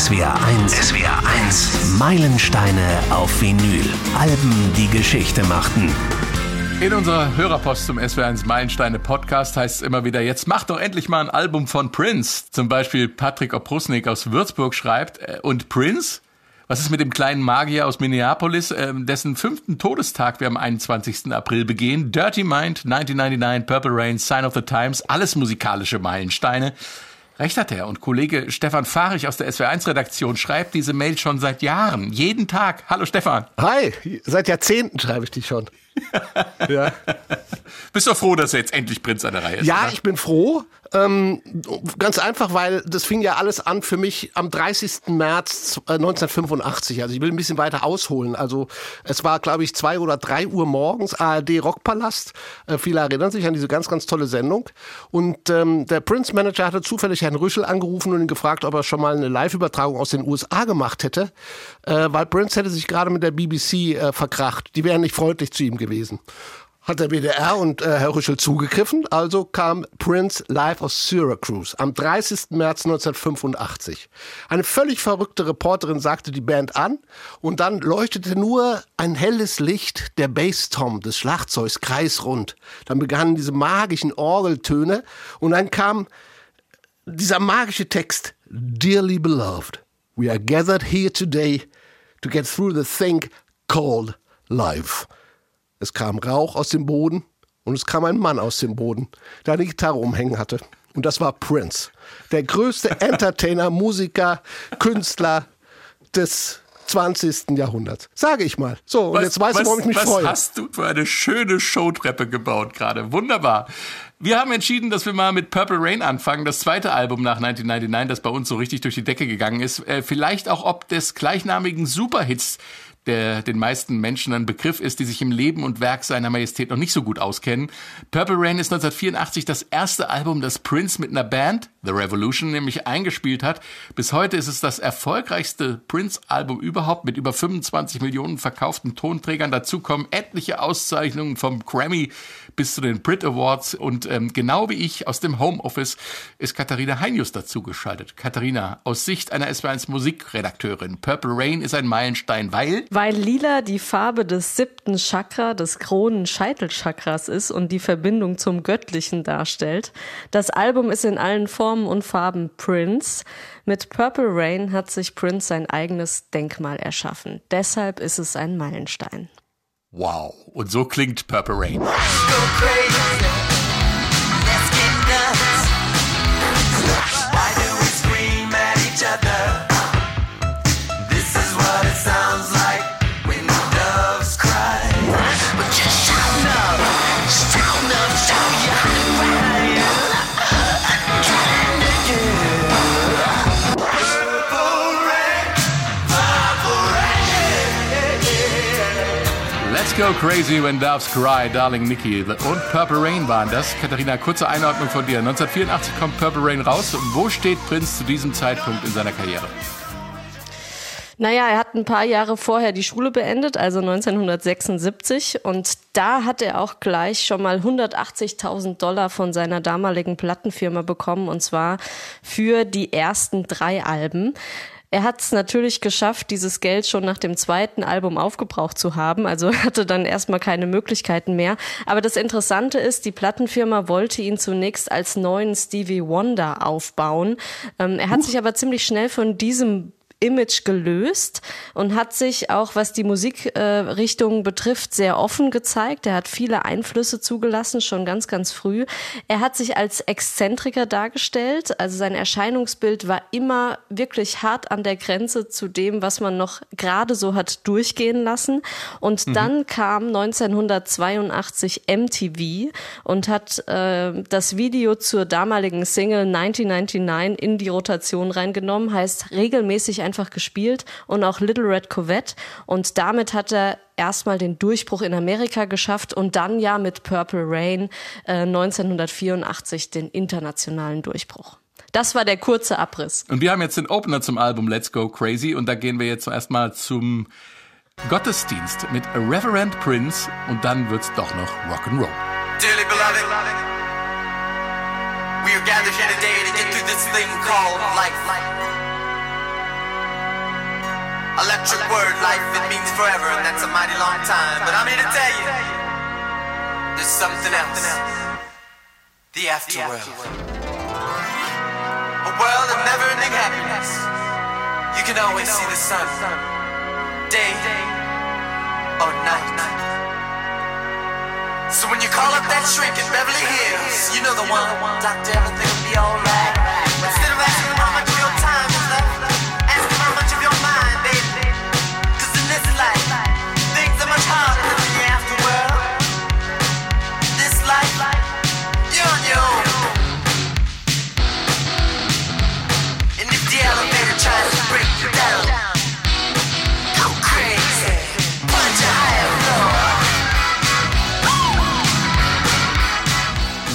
SWR 1. SWR 1. Meilensteine auf Vinyl. Alben, die Geschichte machten. In unserer Hörerpost zum SW1 Meilensteine Podcast heißt es immer wieder, jetzt macht doch endlich mal ein Album von Prince. Zum Beispiel Patrick Oprusnik aus Würzburg schreibt, äh, und Prince? Was ist mit dem kleinen Magier aus Minneapolis, äh, dessen fünften Todestag wir am 21. April begehen? Dirty Mind, 1999, Purple Rain, Sign of the Times, alles musikalische Meilensteine. Recht hat er. Und Kollege Stefan Fahrich aus der SW1-Redaktion schreibt diese Mail schon seit Jahren. Jeden Tag. Hallo Stefan. Hi, seit Jahrzehnten schreibe ich die schon. ja. Bist du froh, dass er jetzt endlich Prinz an der Reihe ist? Ja, oder? ich bin froh. Ähm, ganz einfach, weil das fing ja alles an für mich am 30. März 1985. Äh, also ich will ein bisschen weiter ausholen. Also es war, glaube ich, zwei oder drei Uhr morgens, ARD Rockpalast. Äh, viele erinnern sich an diese ganz, ganz tolle Sendung. Und ähm, der Prince Manager hatte zufällig Herrn Rüschel angerufen und ihn gefragt, ob er schon mal eine Live-Übertragung aus den USA gemacht hätte. Äh, weil Prince hätte sich gerade mit der BBC äh, verkracht. Die wären nicht freundlich zu ihm gewesen hat der WDR und äh, Herr Rüschel zugegriffen. Also kam Prince live aus Syracuse am 30. März 1985. Eine völlig verrückte Reporterin sagte die Band an und dann leuchtete nur ein helles Licht der Basstom des Schlagzeugs kreisrund. Dann begannen diese magischen Orgeltöne und dann kam dieser magische Text Dearly beloved, we are gathered here today to get through the thing called life. Es kam Rauch aus dem Boden und es kam ein Mann aus dem Boden, der eine Gitarre umhängen hatte. Und das war Prince. Der größte Entertainer, Musiker, Künstler des 20. Jahrhunderts. Sage ich mal. So, und was, jetzt weißt du, warum ich mich was freue. Was hast du für eine schöne Showtreppe gebaut gerade? Wunderbar. Wir haben entschieden, dass wir mal mit Purple Rain anfangen, das zweite Album nach 1999, das bei uns so richtig durch die Decke gegangen ist. Äh, vielleicht auch ob des gleichnamigen Superhits der den meisten Menschen ein Begriff ist, die sich im Leben und Werk seiner Majestät noch nicht so gut auskennen. Purple Rain ist 1984 das erste Album, das Prince mit einer Band, The Revolution, nämlich eingespielt hat. Bis heute ist es das erfolgreichste Prince-Album überhaupt mit über 25 Millionen verkauften Tonträgern. Dazu kommen etliche Auszeichnungen vom Grammy bis zu den Brit Awards und ähm, genau wie ich aus dem Homeoffice ist Katharina Heinius dazugeschaltet. Katharina, aus Sicht einer SW1 Musikredakteurin, Purple Rain ist ein Meilenstein, weil weil lila die Farbe des siebten Chakra, des Kronen-Scheitelchakras ist und die Verbindung zum Göttlichen darstellt. Das Album ist in allen Formen und Farben Prince. Mit Purple Rain hat sich Prince sein eigenes Denkmal erschaffen. Deshalb ist es ein Meilenstein. Wow. Und so klingt Purple Rain. Go Crazy When Doves Cry, Darling Nikki und Purple Rain waren das. Katharina, kurze Einordnung von dir. 1984 kommt Purple Rain raus. Wo steht Prinz zu diesem Zeitpunkt in seiner Karriere? Naja, er hat ein paar Jahre vorher die Schule beendet, also 1976. Und da hat er auch gleich schon mal 180.000 Dollar von seiner damaligen Plattenfirma bekommen, und zwar für die ersten drei Alben. Er hat es natürlich geschafft, dieses Geld schon nach dem zweiten Album aufgebraucht zu haben. Also hatte dann erstmal keine Möglichkeiten mehr. Aber das Interessante ist, die Plattenfirma wollte ihn zunächst als neuen Stevie Wonder aufbauen. Ähm, er hat uh. sich aber ziemlich schnell von diesem Image gelöst und hat sich auch, was die Musikrichtung äh, betrifft, sehr offen gezeigt. Er hat viele Einflüsse zugelassen, schon ganz, ganz früh. Er hat sich als Exzentriker dargestellt. Also sein Erscheinungsbild war immer wirklich hart an der Grenze zu dem, was man noch gerade so hat durchgehen lassen. Und mhm. dann kam 1982 MTV und hat äh, das Video zur damaligen Single 1999 in die Rotation reingenommen, heißt regelmäßig ein einfach gespielt und auch Little Red Corvette. Und damit hat er erstmal den Durchbruch in Amerika geschafft und dann ja mit Purple Rain äh, 1984 den internationalen Durchbruch. Das war der kurze Abriss. Und wir haben jetzt den Opener zum Album Let's Go Crazy und da gehen wir jetzt erstmal zum Gottesdienst mit Reverend Prince und dann wird's doch noch Rock'n'Roll. Dearly beloved, we are gathered here today to get through this thing called life. Electric word, life, it means forever, and that's a mighty long time. But I'm here to tell you, there's something else. The afterworld. A world of never-ending happiness. You can always see the sun, day or night. So when you call up that shrink in Beverly Hills, you know the one. Doctor, everything will be alright.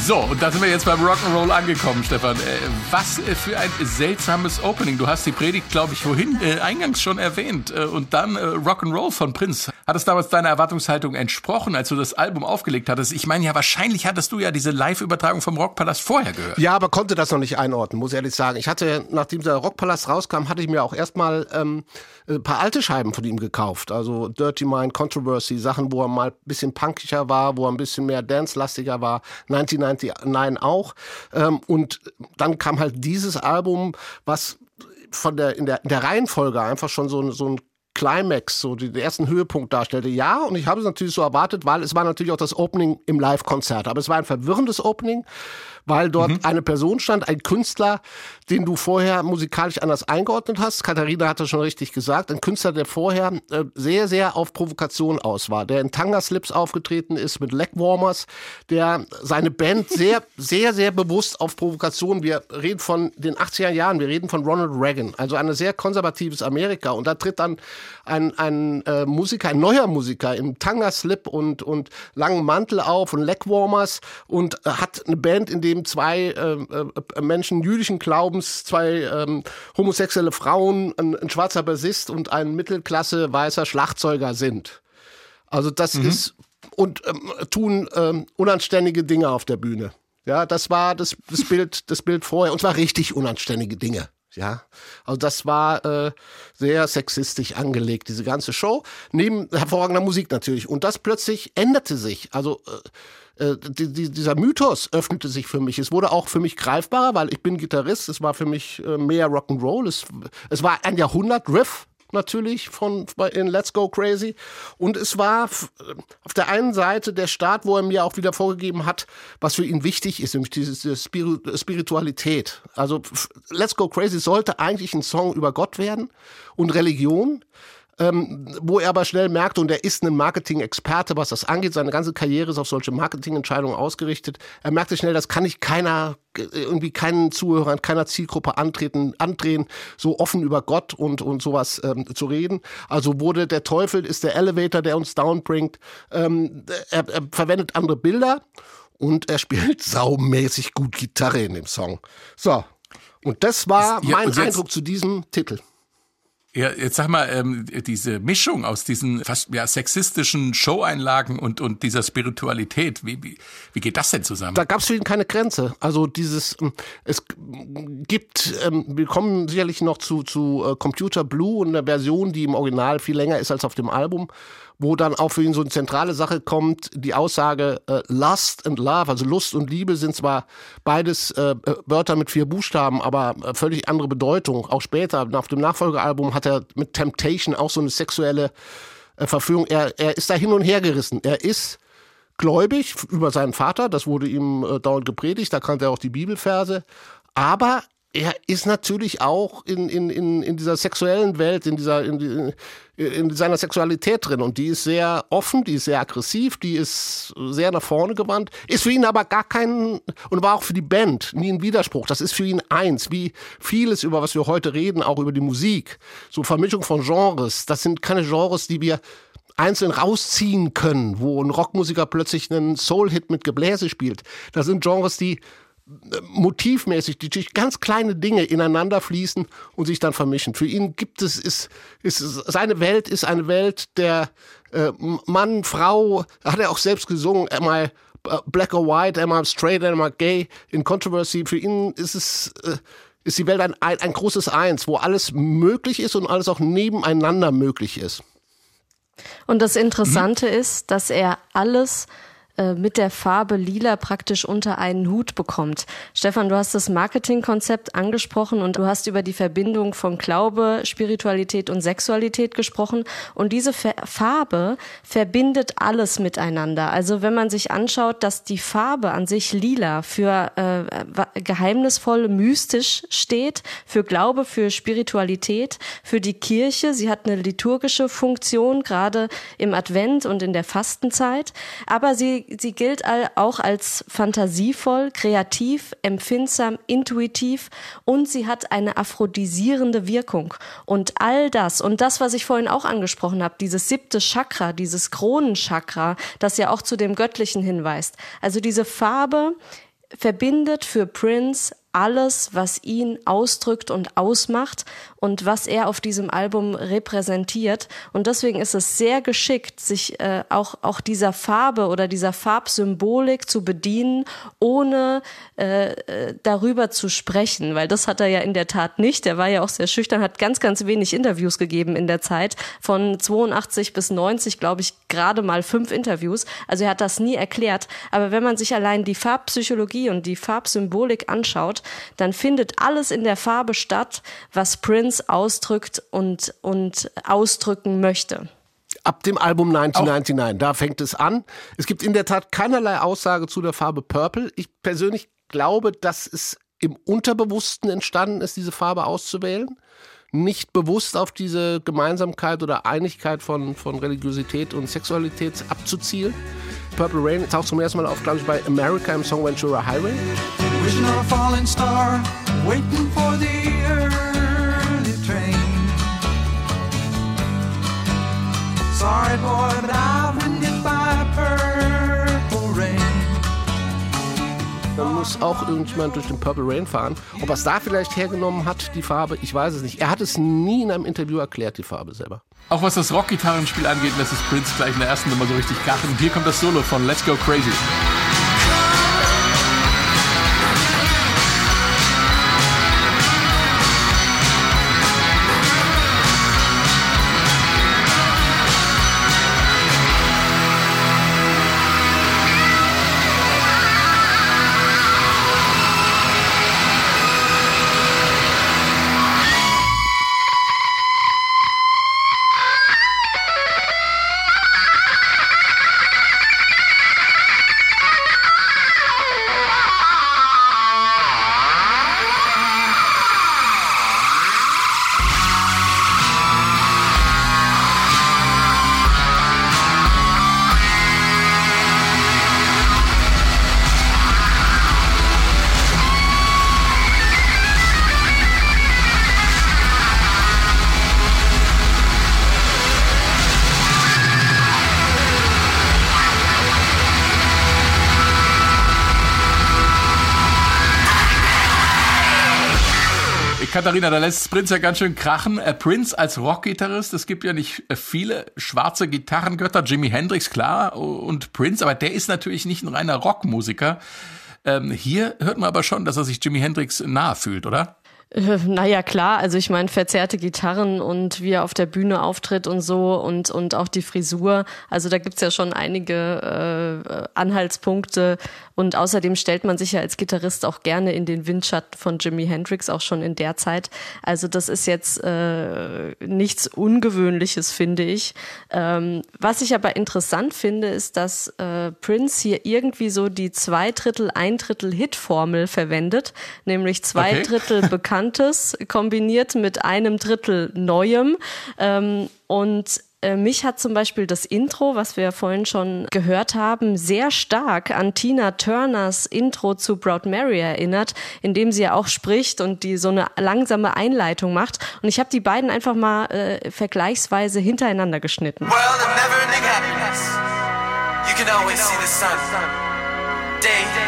So, und da sind wir jetzt beim Rock'n'Roll angekommen, Stefan. Äh, was äh, für ein seltsames Opening. Du hast die Predigt, glaube ich, vorhin äh, eingangs schon erwähnt. Äh, und dann äh, Rock'n'Roll von Prince. Hat es damals deiner Erwartungshaltung entsprochen, als du das Album aufgelegt hattest? Ich meine ja, wahrscheinlich hattest du ja diese Live-Übertragung vom Rockpalast vorher gehört. Ja, aber konnte das noch nicht einordnen, muss ich ehrlich sagen. Ich hatte, nachdem der Rockpalast rauskam, hatte ich mir auch erstmal ähm, ein paar alte Scheiben von ihm gekauft. Also Dirty Mind, Controversy, Sachen, wo er mal ein bisschen punkiger war, wo er ein bisschen mehr dance-lastiger war. 1999 auch. Ähm, und dann kam halt dieses Album, was von der, in der, in der Reihenfolge einfach schon so, so ein Climax, so den ersten Höhepunkt darstellte. Ja, und ich habe es natürlich so erwartet, weil es war natürlich auch das Opening im Live-Konzert. Aber es war ein verwirrendes Opening, weil dort Mhm. eine Person stand, ein Künstler, den du vorher musikalisch anders eingeordnet hast. Katharina hat das schon richtig gesagt. Ein Künstler, der vorher äh, sehr, sehr auf Provokation aus war, der in Tanga-Slips aufgetreten ist mit Legwarmers, der seine Band sehr, sehr, sehr bewusst auf Provokation, wir reden von den 80er Jahren, wir reden von Ronald Reagan, also ein sehr konservatives Amerika. Und da tritt dann ein, ein äh, Musiker, ein neuer Musiker im Tanga-Slip und, und langen Mantel auf und Legwarmers und äh, hat eine Band, in dem zwei äh, äh, Menschen jüdischen Glaubens, zwei ähm, homosexuelle Frauen, ein, ein schwarzer Bassist und ein Mittelklasse weißer Schlagzeuger sind. Also das ist und ähm, tun ähm, unanständige Dinge auf der Bühne. Ja, das war das, das Bild, das Bild vorher und zwar richtig unanständige Dinge. Ja, also das war äh, sehr sexistisch angelegt, diese ganze Show. Neben hervorragender Musik natürlich. Und das plötzlich änderte sich. Also äh, äh, die, die, dieser Mythos öffnete sich für mich. Es wurde auch für mich greifbarer, weil ich bin Gitarrist. Es war für mich äh, mehr Rock'n'Roll. Es, es war ein Jahrhundert-Riff natürlich von in Let's Go Crazy und es war auf der einen Seite der Start, wo er mir auch wieder vorgegeben hat, was für ihn wichtig ist, nämlich diese, Spiritualität. Also Let's Go Crazy sollte eigentlich ein Song über Gott werden und Religion. Ähm, wo er aber schnell merkte, und er ist ein Marketing-Experte, was das angeht, seine ganze Karriere ist auf solche Marketingentscheidungen ausgerichtet. Er merkte schnell, das kann ich keiner, äh, irgendwie keinen Zuhörern, keiner Zielgruppe antreten, andrehen, so offen über Gott und, und sowas ähm, zu reden. Also wurde der Teufel ist der Elevator, der uns downbringt. Ähm, er, er verwendet andere Bilder und er spielt saumäßig gut Gitarre in dem Song. So. Und das war Ja, mein Eindruck zu diesem Titel. Ja, jetzt sag mal, ähm, diese Mischung aus diesen fast ja, sexistischen Show-Einlagen und, und dieser Spiritualität, wie, wie, wie geht das denn zusammen? da gab es für ihn keine Grenze. Also dieses, ähm, es gibt, ähm, wir kommen sicherlich noch zu, zu äh, Computer Blue und einer Version, die im Original viel länger ist als auf dem Album, wo dann auch für ihn so eine zentrale Sache kommt, die Aussage äh, Lust and Love, also Lust und Liebe sind zwar beides äh, Wörter mit vier Buchstaben, aber äh, völlig andere Bedeutung. Auch später, auf dem Nachfolgealbum, hat er mit Temptation auch so eine sexuelle äh, Verführung. Er, er ist da hin und her gerissen. Er ist gläubig über seinen Vater, das wurde ihm äh, dauernd gepredigt, da kannte er auch die Bibelverse, aber er ist natürlich auch in, in, in, in dieser sexuellen Welt, in, dieser, in, in seiner Sexualität drin. Und die ist sehr offen, die ist sehr aggressiv, die ist sehr nach vorne gewandt. Ist für ihn aber gar kein, und war auch für die Band nie ein Widerspruch. Das ist für ihn eins, wie vieles, über was wir heute reden, auch über die Musik. So Vermischung von Genres. Das sind keine Genres, die wir einzeln rausziehen können, wo ein Rockmusiker plötzlich einen Soul-Hit mit Gebläse spielt. Das sind Genres, die motivmäßig, die ganz kleine Dinge ineinander fließen und sich dann vermischen. Für ihn gibt es, ist, ist, seine Welt ist eine Welt der äh, Mann, Frau, hat er auch selbst gesungen, am I äh, black or white, am I straight, am I gay, in Controversy. Für ihn ist es, äh, ist die Welt ein, ein, ein großes Eins, wo alles möglich ist und alles auch nebeneinander möglich ist. Und das Interessante ist, dass er alles mit der Farbe lila praktisch unter einen Hut bekommt. Stefan, du hast das Marketingkonzept angesprochen und du hast über die Verbindung von Glaube, Spiritualität und Sexualität gesprochen. Und diese Farbe verbindet alles miteinander. Also wenn man sich anschaut, dass die Farbe an sich lila für äh, geheimnisvoll, mystisch steht, für Glaube, für Spiritualität, für die Kirche. Sie hat eine liturgische Funktion, gerade im Advent und in der Fastenzeit. Aber sie sie, gilt auch als fantasievoll, kreativ, empfindsam, intuitiv und sie hat eine aphrodisierende Wirkung. Und all das und das, was ich vorhin auch angesprochen habe, dieses siebte Chakra, dieses Kronenchakra, das ja auch zu dem Göttlichen hinweist. Also diese Farbe verbindet für Prince alles, was ihn ausdrückt und ausmacht und was er auf diesem Album repräsentiert. Und deswegen ist es sehr geschickt, sich äh, auch, auch dieser Farbe oder dieser Farbsymbolik zu bedienen, ohne äh, äh darüber zu sprechen, weil das hat er ja in der Tat nicht. Er war ja auch sehr schüchtern, hat ganz, ganz wenig Interviews gegeben in der Zeit. Von 82 bis 90, glaube ich, gerade mal fünf Interviews. Also er hat das nie erklärt. Aber wenn man sich allein die Farbpsychologie und die Farbsymbolik anschaut, dann findet alles in der Farbe statt, was Prince ausdrückt und, und ausdrücken möchte. Ab dem Album 1999, Auch. da fängt es an. Es gibt in der Tat keinerlei Aussage zu der Farbe Purple. Ich persönlich glaube, dass es im Unterbewussten entstanden ist, diese Farbe auszuwählen. Nicht bewusst auf diese Gemeinsamkeit oder Einigkeit von, von Religiosität und Sexualität abzuzielen. Purple Rain taucht zum ersten Mal auf, glaube ich, bei America im Song Ventura Highway. Wishing on a falling star, waiting for the early train. Sorry boy, but I've ridden it by purple rain. Dann muss auch irgendjemand durch den Purple Rain fahren. Ob er es da vielleicht hergenommen hat, die Farbe, ich weiß es nicht. Er hat es nie in einem Interview erklärt, die Farbe selber. Auch was das Rockgitarrenspiel angeht, lässt es Prince gleich in der ersten Nummer so richtig krachen. Hier kommt das Solo von Let's Go Crazy. Katharina, da lässt Prince ja ganz schön krachen. Äh, Prince als Rockgitarrist, es gibt ja nicht äh, viele schwarze Gitarrengötter, Jimi Hendrix, klar, und Prince, aber der ist natürlich nicht ein reiner Rockmusiker. Ähm, hier hört man aber schon, dass er sich Jimi Hendrix nahe fühlt, oder? Äh, naja, klar. Also ich meine, verzerrte Gitarren und wie er auf der Bühne auftritt und so und, und auch die Frisur. Also da gibt's ja schon einige äh, Anhaltspunkte. Und außerdem stellt man sich ja als Gitarrist auch gerne in den Windschatten von Jimi Hendrix, auch schon in der Zeit. Also das ist jetzt äh, nichts Ungewöhnliches, finde ich. Ähm, was ich aber interessant finde, ist, dass äh, Prince hier irgendwie so die zwei Drittel, ein Drittel Hit-Formel verwendet, nämlich zwei okay. Drittel bekannt Bekanntes kombiniert mit einem Drittel Neuem. Ähm, und äh, mich hat zum Beispiel das Intro, was wir vorhin schon gehört haben, sehr stark an Tina Turners Intro zu Proud Mary erinnert, in dem sie ja auch spricht und die so eine langsame Einleitung macht. Und ich habe die beiden einfach mal äh, vergleichsweise hintereinander geschnitten. Well, We're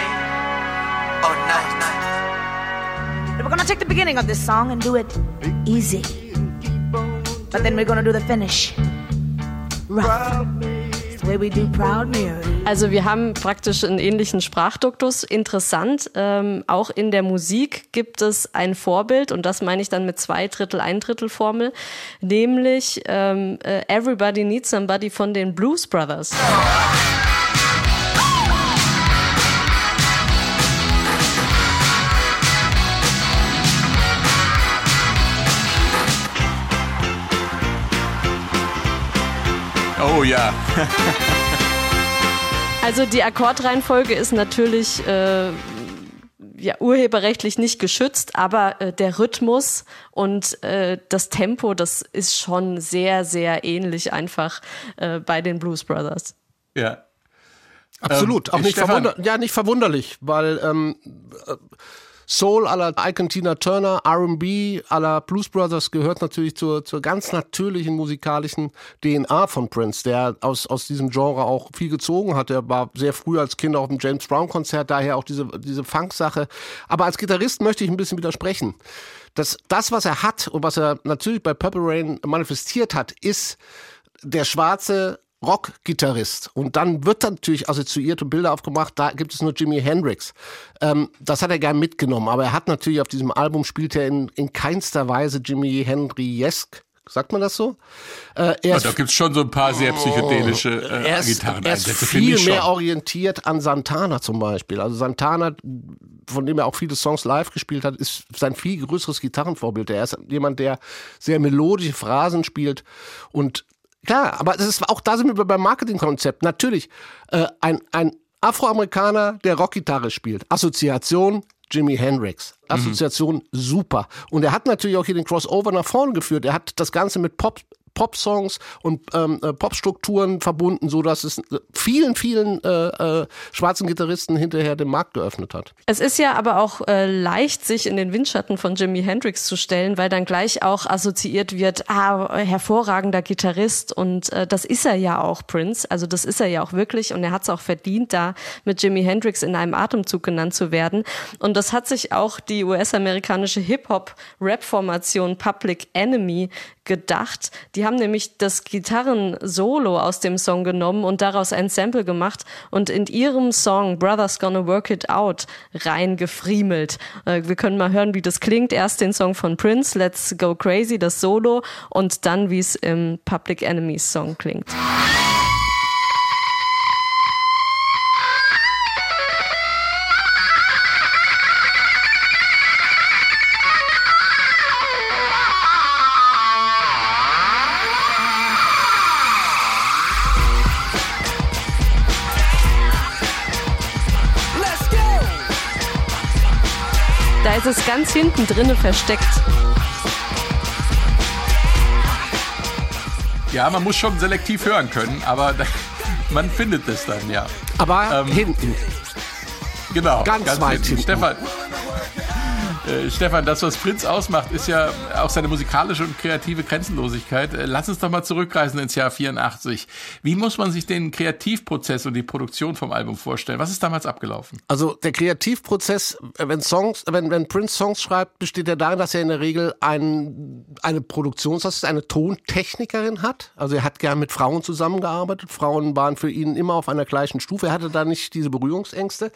gonna take the beginning of this song and do it easy. But then we're gonna do the finish rough. Also wir haben praktisch einen ähnlichen Sprachduktus. Interessant, ähm, auch in der Musik gibt es ein Vorbild und das meine ich dann mit zwei Drittel, ein Drittel Formel, nämlich ähm, äh, Everybody Needs Somebody von den Blues Brothers. Oh ja. Also die Akkordreihenfolge ist natürlich äh, ja, urheberrechtlich nicht geschützt, aber äh, der Rhythmus und äh, das Tempo, das ist schon sehr, sehr ähnlich einfach äh, bei den Blues Brothers. Ja. Absolut, Ähm, auch nicht, verwunder ja, nicht verwunderlich, weil ähm, äh, Soul à la Icon Tina Turner, R&B à la Blues Brothers gehört natürlich zur, zur ganz natürlichen musikalischen DNA von Prince, der aus, aus diesem Genre auch viel gezogen hat. Er war sehr früh als Kind auf dem James Brown Konzert, daher auch diese, diese Funk-Sache. Aber als Gitarrist möchte ich ein bisschen widersprechen. Das, das, was er hat und was er natürlich bei Purple Rain manifestiert hat, ist der schwarze Rock-Gitarrist. Und dann wird dann natürlich assoziierte Bilder aufgemacht, da gibt es nur Jimi Hendrix. Ähm, das hat er gern mitgenommen, aber er hat natürlich auf diesem Album spielt er in, in keinster Weise Jimi Hendrix. Sagt man das so? Äh, Ja, da gibt's schon so ein paar sehr psychedelische äh, er ist, Gitarren. er ist viel mehr orientiert an Santana zum Beispiel. Also Santana, von dem er auch viele Songs live gespielt hat, ist sein viel größeres Gitarrenvorbild. Er ist jemand, der sehr melodische Phrasen spielt und klar, aber das ist auch da sind wir beim Marketingkonzept. Natürlich äh, ein ein Afroamerikaner, der Rockgitarre spielt. Assoziation Jimi Hendrix. Assoziation super. Und er hat natürlich auch hier den Crossover nach vorne geführt. Er hat das Ganze mit Pop Pop-Songs und ähm, äh, Popstrukturen verbunden, so dass es vielen, vielen äh, äh, schwarzen Gitarristen hinterher den Markt geöffnet hat. Es ist ja aber auch äh, leicht, sich in den Windschatten von Jimi Hendrix zu stellen, weil dann gleich auch assoziiert wird, ah, hervorragender Gitarrist und äh, das ist er ja auch, Prince. Also das ist er ja auch wirklich und er hat es auch verdient, da mit Jimi Hendrix in einem Atemzug genannt zu werden. Und das hat sich auch die US-amerikanische Hip-Hop-Rap-Formation Public Enemy gedacht. Die haben nämlich das Gitarren-Solo aus dem Song genommen und daraus ein Sample gemacht und in ihrem Song Brothers Gonna Work It Out reingefriemelt. Äh, wir können mal hören, wie das klingt. Erst den Song von Prince, Let's Go Crazy, das Solo und dann, wie es im Public Enemies Song klingt. Ganz hinten drinne versteckt. Ja, man muss schon selektiv hören können, aber man findet es dann, ja. Aber Ähm, hinten. Genau. Ganz weit hinten. Stefan, äh, Stefan, das, was Prinz ausmacht, ist ja auch seine musikalische und kreative Grenzenlosigkeit. Äh, Lass uns doch mal zurückreisen ins Jahr 84. Wie muss man sich den Kreativprozess und die Produktion vom Album vorstellen? Was ist damals abgelaufen? Also der Kreativprozess, äh, wenn Songs, wenn, wenn Prince Songs schreibt, besteht er darin, dass er in der Regel ein, eine Produktionsassistentin, eine Tontechnikerin hat. Also er hat gern mit Frauen zusammengearbeitet. Frauen waren für ihn immer auf einer gleichen Stufe. Er hatte da nicht diese Berührungsängste.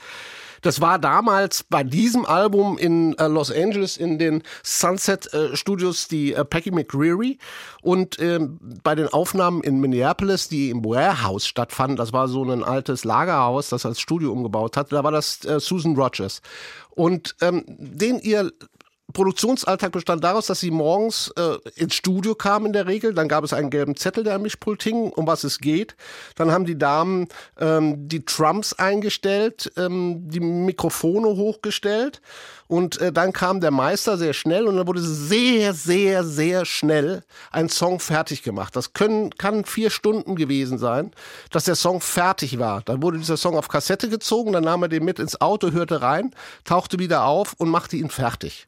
Das war damals bei diesem Album in äh, Los Angeles in den Sunset äh, Studios die äh, Peggy McCreary und ähm, bei den Aufnahmen in Minneapolis, die im Warehouse stattfanden, das war so ein altes Lagerhaus, das als Studio umgebaut hat, da war das äh, Susan Rogers. Und ähm, den ihr Produktionsalltag bestand daraus, dass sie morgens äh, ins Studio kam in der Regel. Dann gab es einen gelben Zettel, der am Mischpult hing, um was es geht. Dann haben die Damen ähm, die Trumps eingestellt, ähm, die Mikrofone hochgestellt. Und äh, dann kam der Meister sehr schnell und dann wurde sehr, sehr, sehr schnell ein Song fertig gemacht. Das können, kann vier Stunden gewesen sein, dass der Song fertig war. Dann wurde dieser Song auf Kassette gezogen, dann nahm er den mit ins Auto, hörte rein, tauchte wieder auf und machte ihn fertig.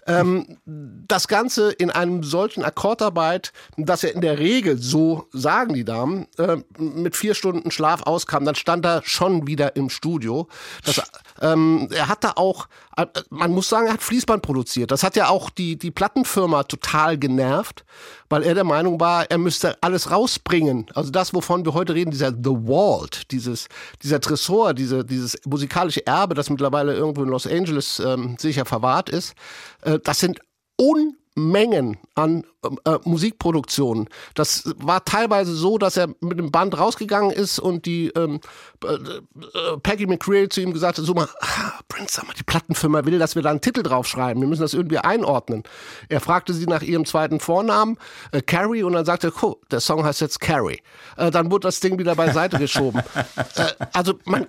Ähm, das Ganze in einem solchen Akkordarbeit, dass er in der Regel, so sagen die Damen, äh, mit vier Stunden Schlaf auskam, dann stand er schon wieder im Studio. Das, ähm, er hat da auch, äh, man muss sagen, er hat Fließband produziert. Das hat ja auch die, die Plattenfirma total genervt, weil er der Meinung war, er müsste alles rausbringen. Also das, wovon wir heute reden, dieser The Vault, dieses, dieser Tresor, diese, dieses musikalische Erbe, das mittlerweile irgendwo in Los Angeles ähm, sicher verwahrt ist, äh, das sind Unmengen an äh, Musikproduktionen. Das war teilweise so, dass er mit dem Band rausgegangen ist und die ähm, äh, äh, Peggy McCreary zu ihm gesagt hat, so mal, ah, Prince, sag mal, die Plattenfirma will, dass wir da einen Titel draufschreiben. Wir müssen das irgendwie einordnen. Er fragte sie nach ihrem zweiten Vornamen, äh, Carrie, und dann sagte er, oh, der Song heißt jetzt Carrie. Äh, dann wurde das Ding wieder beiseite geschoben. äh, also man,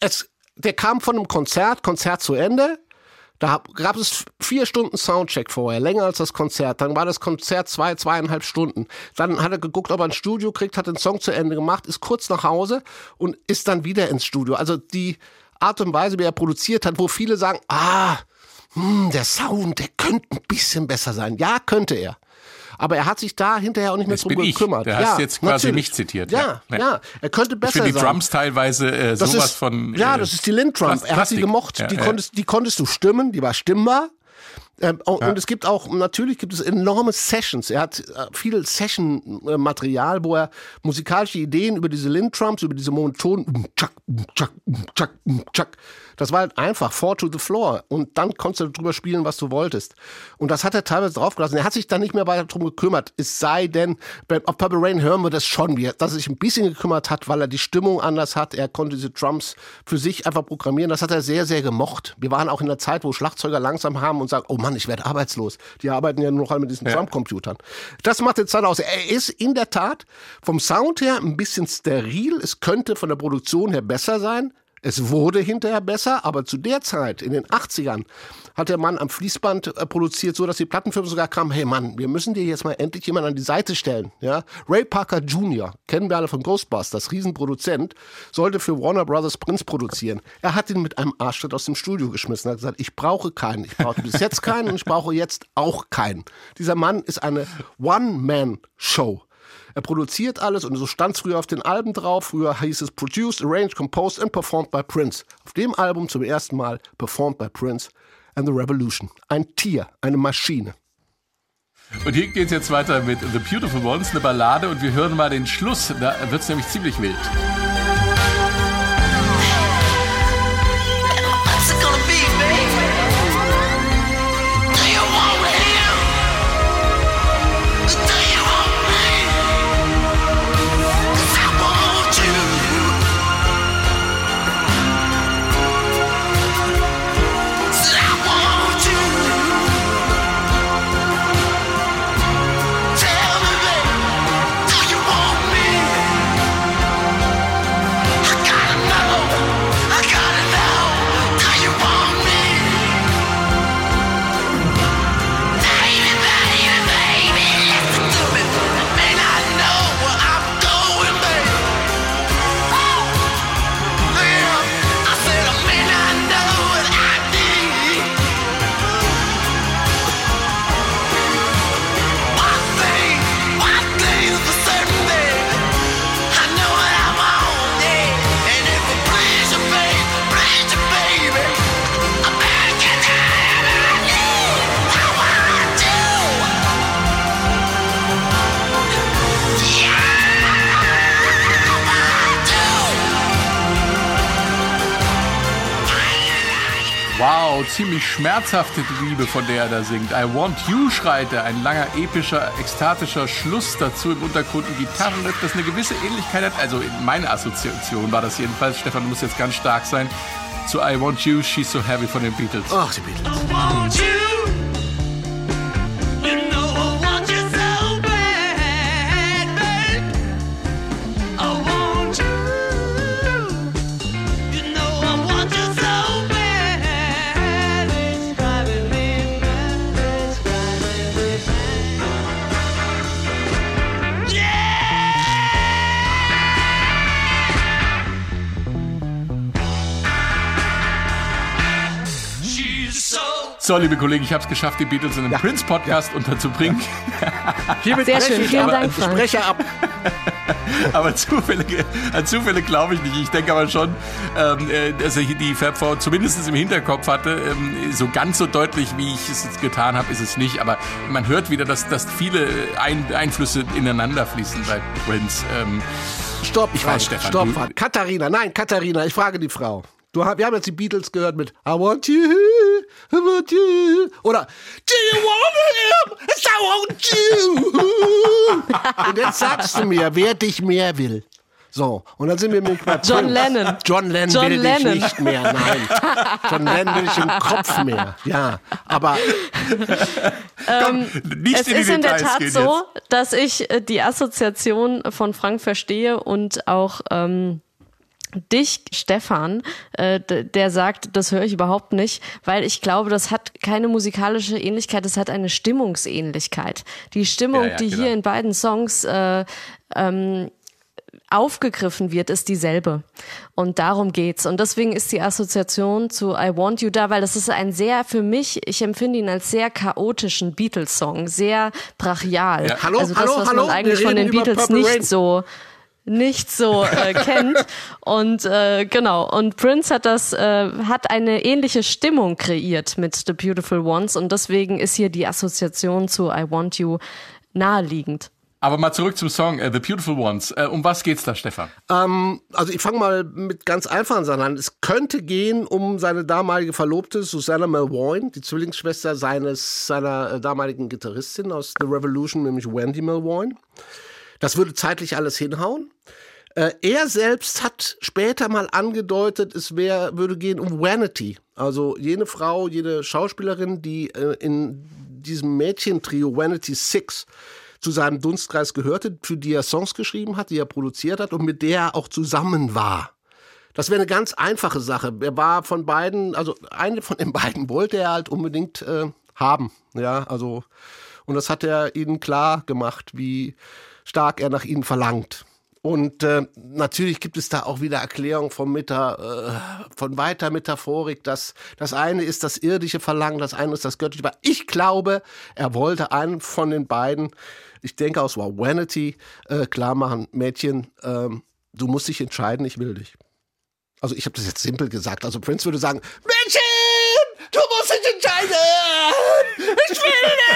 es, der kam von einem Konzert, Konzert zu Ende, da gab es vier Stunden Soundcheck vorher, länger als das Konzert. Dann war das Konzert zwei, zweieinhalb Stunden. Dann hat er geguckt, ob er ein Studio kriegt, hat den Song zu Ende gemacht, ist kurz nach Hause und ist dann wieder ins Studio. Also die Art und Weise, wie er produziert hat, wo viele sagen, ah, hm, der Sound, der könnte ein bisschen besser sein. Ja, könnte er. Aber er hat sich da hinterher auch nicht mehr Das drum bin ich. gekümmert. Der ja, hast jetzt quasi natürlich. mich zitiert. Ja, Ja. ja, Er könnte Ich besser finde die sein. Drums teilweise äh, sowas ist, von. ja, äh, das ist die Lindrum. Plast- Er hat sie gemocht. Ja, die, ja. konntest, die konntest du stimmen, die war stimmbar. Ähm, und es gibt auch, natürlich gibt es enorme Sessions. Er hat äh, viel Session-Material, wo er musikalische Ideen über diese Lindtrums, über diese monotonen um, tschak, um, tschak, um, tschak, um, tschak. Das war halt einfach, four to the floor. Und dann konntest du drüber spielen, was du wolltest. Und das hat er teilweise draufgelassen. Er hat sich dann nicht mehr weiter drum gekümmert. Es sei denn, bei, auf Purple Rain hören wir das schon, wie er, dass er sich ein bisschen gekümmert hat, weil er die Stimmung anders hat. Er konnte diese Drums für sich einfach programmieren. Das hat er sehr, sehr gemocht. Wir waren auch in der Zeit, wo Schlagzeuger langsam haben und sagen, oh Mann, ich werde arbeitslos. Die arbeiten ja nur noch alle mit diesen Drumcomputern. Das macht jetzt Zeit aus. Er ist in der Tat vom Sound her ein bisschen steril. Es könnte von der Produktion her besser sein. Es wurde hinterher besser, aber zu der Zeit, in den 80ern, hat der Mann am Fließband äh, produziert, so dass die Plattenfirmen sogar kamen, hey Mann, wir müssen dir jetzt mal endlich jemand an die Seite stellen. Ja? Ray Parker Jr., kennen wir alle von Ghostbusters, Riesenproduzent, sollte für Warner Brothers Prince produzieren. Er hat ihn mit einem Arschtritt aus dem Studio geschmissen. Er hat gesagt, ich brauche keinen. Ich brauche bis jetzt keinen und ich brauche jetzt auch keinen. Dieser Mann ist eine One-Man-Show. Er produziert alles und so stand es früher auf den Alben drauf. Früher hieß es Produced, Arranged, Composed and Performed by Prince. Auf dem Album zum ersten Mal Performed by Prince and the Revolution. Ein Tier, eine Maschine. Und hier geht es jetzt weiter mit The Beautiful Ones, eine Ballade. Und wir hören mal den Schluss. Da wird es nämlich ziemlich wild. Ziemlich schmerzhafte Liebe, von der er da singt. I want you, schreit er. Ein langer, epischer, ekstatischer Schluss dazu im Untergrund ein Gitarrenriff, das eine gewisse Ähnlichkeit hat. Also in meiner Assoziation war das jedenfalls. Stefan, du musst jetzt ganz stark sein. Zu I want you, she's so heavy von den Beatles. Ach, die Beatles. I want. You so liebe Kollegen, ich habe es geschafft, die Beatles in den Prince-Podcast unterzubringen. Hiermit Sehr schön, ich vielen aber- Dank. Sprecher ab. Aber Zufälle, an Zufälle glaube ich nicht. Ich denke aber schon, ähm, äh, dass ich die Fab zumindest im Hinterkopf hatte. Ähm, so ganz so deutlich, wie ich es jetzt getan habe, ist es nicht. Aber man hört wieder, dass, dass viele Ein Einflüsse ineinander fließen bei Prince. Ähm, Stopp, Ich Frank, weiß, Stefan, Stopp. Katharina, nein, Katharina, ich frage die Frau. Du, wir haben jetzt die Beatles gehört mit I want you, I want you. Oder Do you want him? Yes, I want you. Und jetzt sagst du mir, wer dich mehr will. So, und dann sind wir nämlich bei John Prince. Lennon. John Lennon John will Lennon. dich nicht mehr, nein. John Lennon will ich im Kopf mehr. Ja, aber nicht Es in die ist in der Tat so, dass ich äh, die Assoziation von Frank verstehe und auch ähm, dich, Stefan, äh, der sagt, das höre ich überhaupt nicht, weil ich glaube, das hat keine musikalische Ähnlichkeit, das hat eine Stimmungsähnlichkeit. Die Stimmung, Ja, ja, die genau. hier in beiden Songs äh, ähm, aufgegriffen wird, ist dieselbe. Und darum geht's. Und deswegen ist die Assoziation zu I Want You da, weil das ist ein sehr, für mich, ich empfinde ihn als sehr chaotischen Beatles-Song, sehr brachial. Ja. Hallo, also das, hallo, was hallo, man eigentlich von den Beatles Purple nicht Rain. so nicht so äh, kennt und äh, genau und Prince hat das äh, hat eine ähnliche Stimmung kreiert mit The Beautiful Ones und deswegen ist hier die Assoziation zu I Want You naheliegend. Aber mal zurück zum Song äh, The Beautiful Ones. Äh, um was geht's da, Stefan? Ähm, also ich fange mal mit ganz einfachen Sachen an. Es könnte gehen um seine damalige Verlobte Susanna Melvoin, die Zwillingsschwester seines seiner äh, damaligen Gitarristin aus The Revolution, nämlich Wendy Melvoin. Das würde zeitlich alles hinhauen. Äh, er selbst hat später mal angedeutet, es wär, würde gehen um Vanity. Also jene Frau, jede Schauspielerin, die äh, in diesem Mädchentrio Vanity Six zu seinem Dunstkreis gehörte, für die er Songs geschrieben hat, die er produziert hat und mit der er auch zusammen war. Das wäre eine ganz einfache Sache. Er war von beiden, also eine von den beiden wollte er halt unbedingt äh, haben. Ja, also, und das hat er ihnen klar gemacht, wie stark er nach ihnen verlangt. Und äh, natürlich gibt es da auch wieder Erklärungen von, Meta, äh, von weiter Metaphorik. Dass das eine ist das irdische Verlangen, das eine ist das göttliche. Aber ich glaube, er wollte einen von den beiden, ich denke aus Vanity, äh, klar machen, Mädchen, ähm, du musst dich entscheiden, ich will dich. Also ich habe das jetzt simpel gesagt. Also Prince würde sagen, Mädchen, du musst dich entscheiden, ich will dich.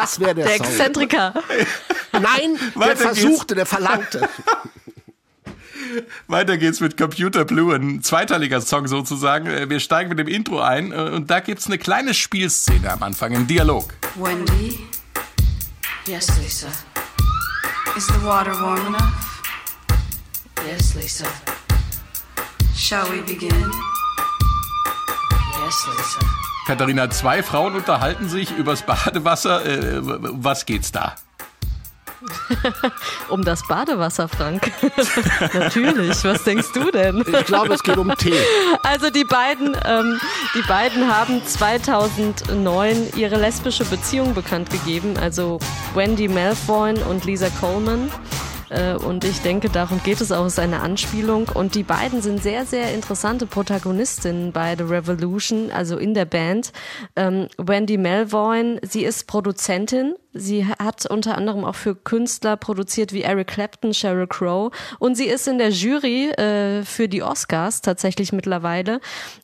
Das wäre der, Der Song. Exzentriker. Nein, der geht's. versuchte, der verlangte. Weiter geht's mit Computer Blue, ein zweiteiliger Song sozusagen. Äh, Wir steigen mit dem Intro ein äh, und da gibt's eine kleine Spielszene am Anfang, im Dialog. Wendy? Yes, Lisa. Is the water warm enough? Yes, Lisa. Shall we begin? Yes, Lisa. Katharina, zwei Frauen unterhalten sich übers Badewasser. Äh, was geht's da? Um das Badewasser, Frank. Natürlich. Was denkst du denn? Ich glaube, es geht um Tee. Also die beiden, ähm, die beiden haben 2009 ihre lesbische Beziehung bekannt gegeben. Also Wendy Melvoin und Lisa Coleman. Äh, Und ich denke, darum geht es auch, es ist eine Anspielung. Und die beiden sind sehr, sehr interessante Protagonistinnen bei The Revolution, also in der Band. Ähm, Wendy Melvoin, sie ist Produzentin. Sie hat unter anderem auch für Künstler produziert wie Eric Clapton, Sheryl Crow. Und sie ist in der Jury äh, für die Oscars tatsächlich mittlerweile.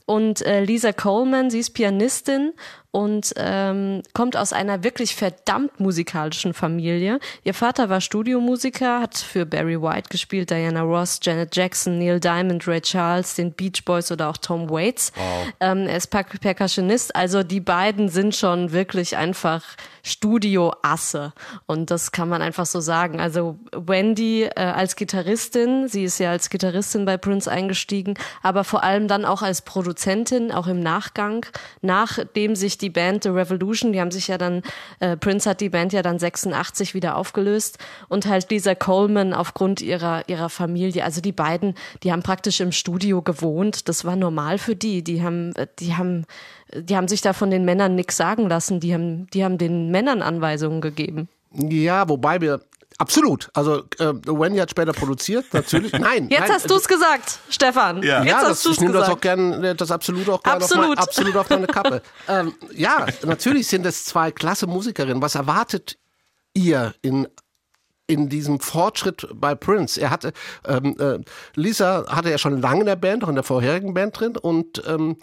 Und äh, Lisa Coleman, sie ist Pianistin und ähm, kommt aus einer wirklich verdammt musikalischen Familie. Ihr Vater war Studiomusiker, hat für Barry White gespielt, Diana Ross, Janet Jackson, Neil Diamond, Ray Charles, den Beach Boys oder auch Tom Waits. Ähm, er ist Per- Percussionist, also die beiden sind schon wirklich einfach Studioasse und das kann man einfach so sagen. Also Wendy äh, als Gitarristin, sie ist ja als Gitarristin bei Prince eingestiegen, aber vor allem dann auch als Produzentin, auch im Nachgang, nachdem sich die Band The Revolution, die haben sich ja dann, äh, Prince hat die Band ja dann 86 wieder aufgelöst und halt Lisa Coleman aufgrund ihrer, ihrer Familie, also die beiden, die haben praktisch im Studio gewohnt, das war normal für die, die haben, äh, die haben, die haben sich da von den Männern nichts sagen lassen, die haben, die haben den Männern Anweisungen gegeben. Ja, wobei wir Absolut. Also äh, Wendy hat später produziert, natürlich. Nein. Jetzt nein, hast du es gesagt, Stefan. Ja. Jetzt ja, hast das, du ich nehme das gesagt. auch gern, das absolut auch gerne auf, mein, Absolut. absolut auf meine Kappe. ähm, ja, natürlich sind es zwei klasse Musikerinnen. Was erwartet ihr in in diesem Fortschritt bei Prince. Er hatte ähm, äh, Lisa hatte ja schon lange in der Band, auch in der vorherigen Band drin und ähm,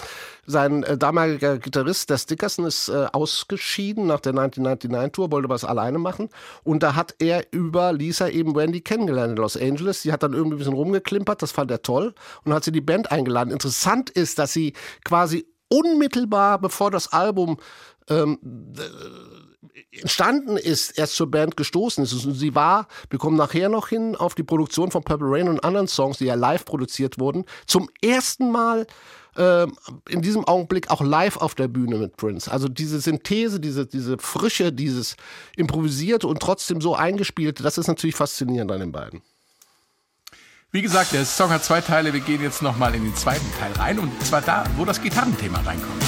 sein äh, damaliger Gitarrist, der Dickerson, ist äh, ausgeschieden nach der 1999 Tour, wollte was alleine machen und da hat er über Lisa eben Wendy kennengelernt in Los Angeles. Sie hat dann irgendwie ein bisschen rumgeklimpert, das fand er toll und hat sie die Band eingeladen. Interessant ist, dass sie quasi unmittelbar bevor das Album ähm, entstanden ist, erst zur Band gestoßen ist. Und sie war, wir kommen nachher noch hin auf die Produktion von Purple Rain und anderen Songs, die ja live produziert wurden, zum ersten Mal ähm, in diesem Augenblick auch live auf der Bühne mit Prince. Also diese Synthese, diese, diese Frische, dieses improvisierte und trotzdem so eingespielte, das ist natürlich faszinierend an den beiden. Wie gesagt, der Song hat zwei Teile. Wir gehen jetzt nochmal in den zweiten Teil rein. Und zwar da, wo das Gitarrenthema reinkommt.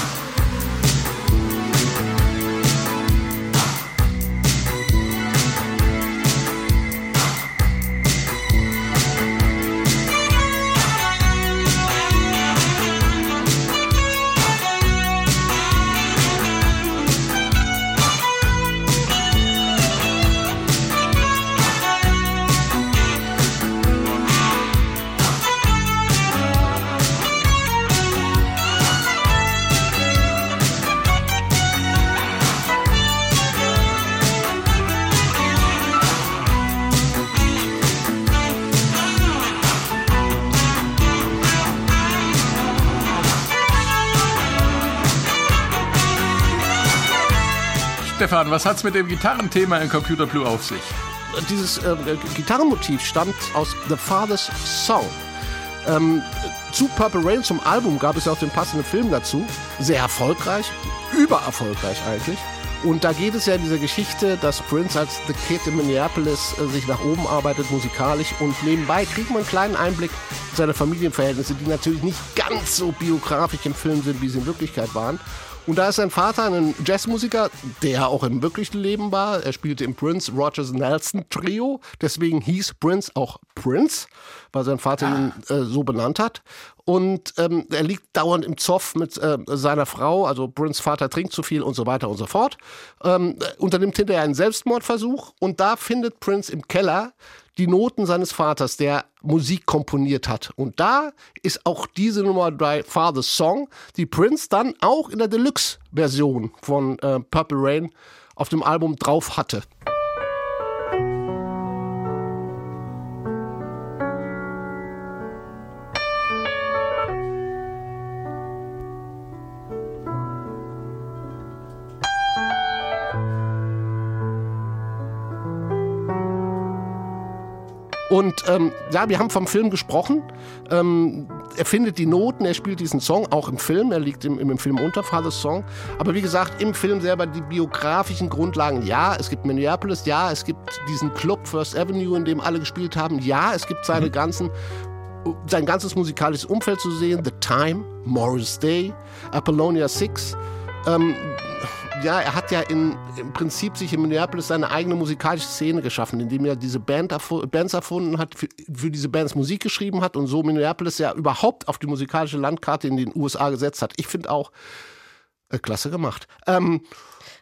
Stefan, was hat's mit dem Gitarrenthema in Computer Blue auf sich? Dieses äh, Gitarrenmotiv stammt aus The Father's Song. Ähm, zu Purple Rain, zum Album, gab es ja auch den passenden Film dazu. Sehr erfolgreich, übererfolgreich eigentlich. Und da geht es ja in dieser Geschichte, dass Prince als The Kid in Minneapolis äh, sich nach oben arbeitet, musikalisch. Und nebenbei kriegt man einen kleinen Einblick in seine Familienverhältnisse, die natürlich nicht ganz so biografisch im Film sind, wie sie in Wirklichkeit waren. Und da ist sein Vater ein Jazzmusiker, der auch im wirklichen Leben war. Er spielte im Prince Rogers Nelson Trio. Deswegen hieß Prince auch Prince, weil sein Vater ihn äh, so benannt hat. Und ähm, er liegt dauernd im Zoff mit äh, seiner Frau, also Prince Vater trinkt zu viel und so weiter und so fort. Ähm, unternimmt hinterher einen Selbstmordversuch und da findet Prince im Keller die Noten seines Vaters, der Musik komponiert hat. Und da ist auch diese Nummer bei Father's Song, die Prince dann auch in der Deluxe-Version von äh, Purple Rain auf dem Album drauf hatte. Und ähm, ja, wir haben vom Film gesprochen. Ähm, er findet die Noten, er spielt diesen Song auch im Film. Er liegt im, im Film unter Father's Song. Aber wie gesagt, im Film selber die biografischen Grundlagen. Ja, es gibt Minneapolis. Ja, es gibt diesen Club First Avenue, in dem alle gespielt haben. Ja, es gibt seine ganzen sein ganzes musikalisches Umfeld zu sehen. The Time, Morris Day, Apollonia 6. Ähm, ja, er hat ja in, im Prinzip sich in Minneapolis seine eigene musikalische Szene geschaffen, indem er diese Band erfu Bands erfunden hat, für, für diese Bands Musik geschrieben hat und so Minneapolis ja überhaupt auf die musikalische Landkarte in den USA gesetzt hat. Ich finde auch klasse gemacht. Ähm,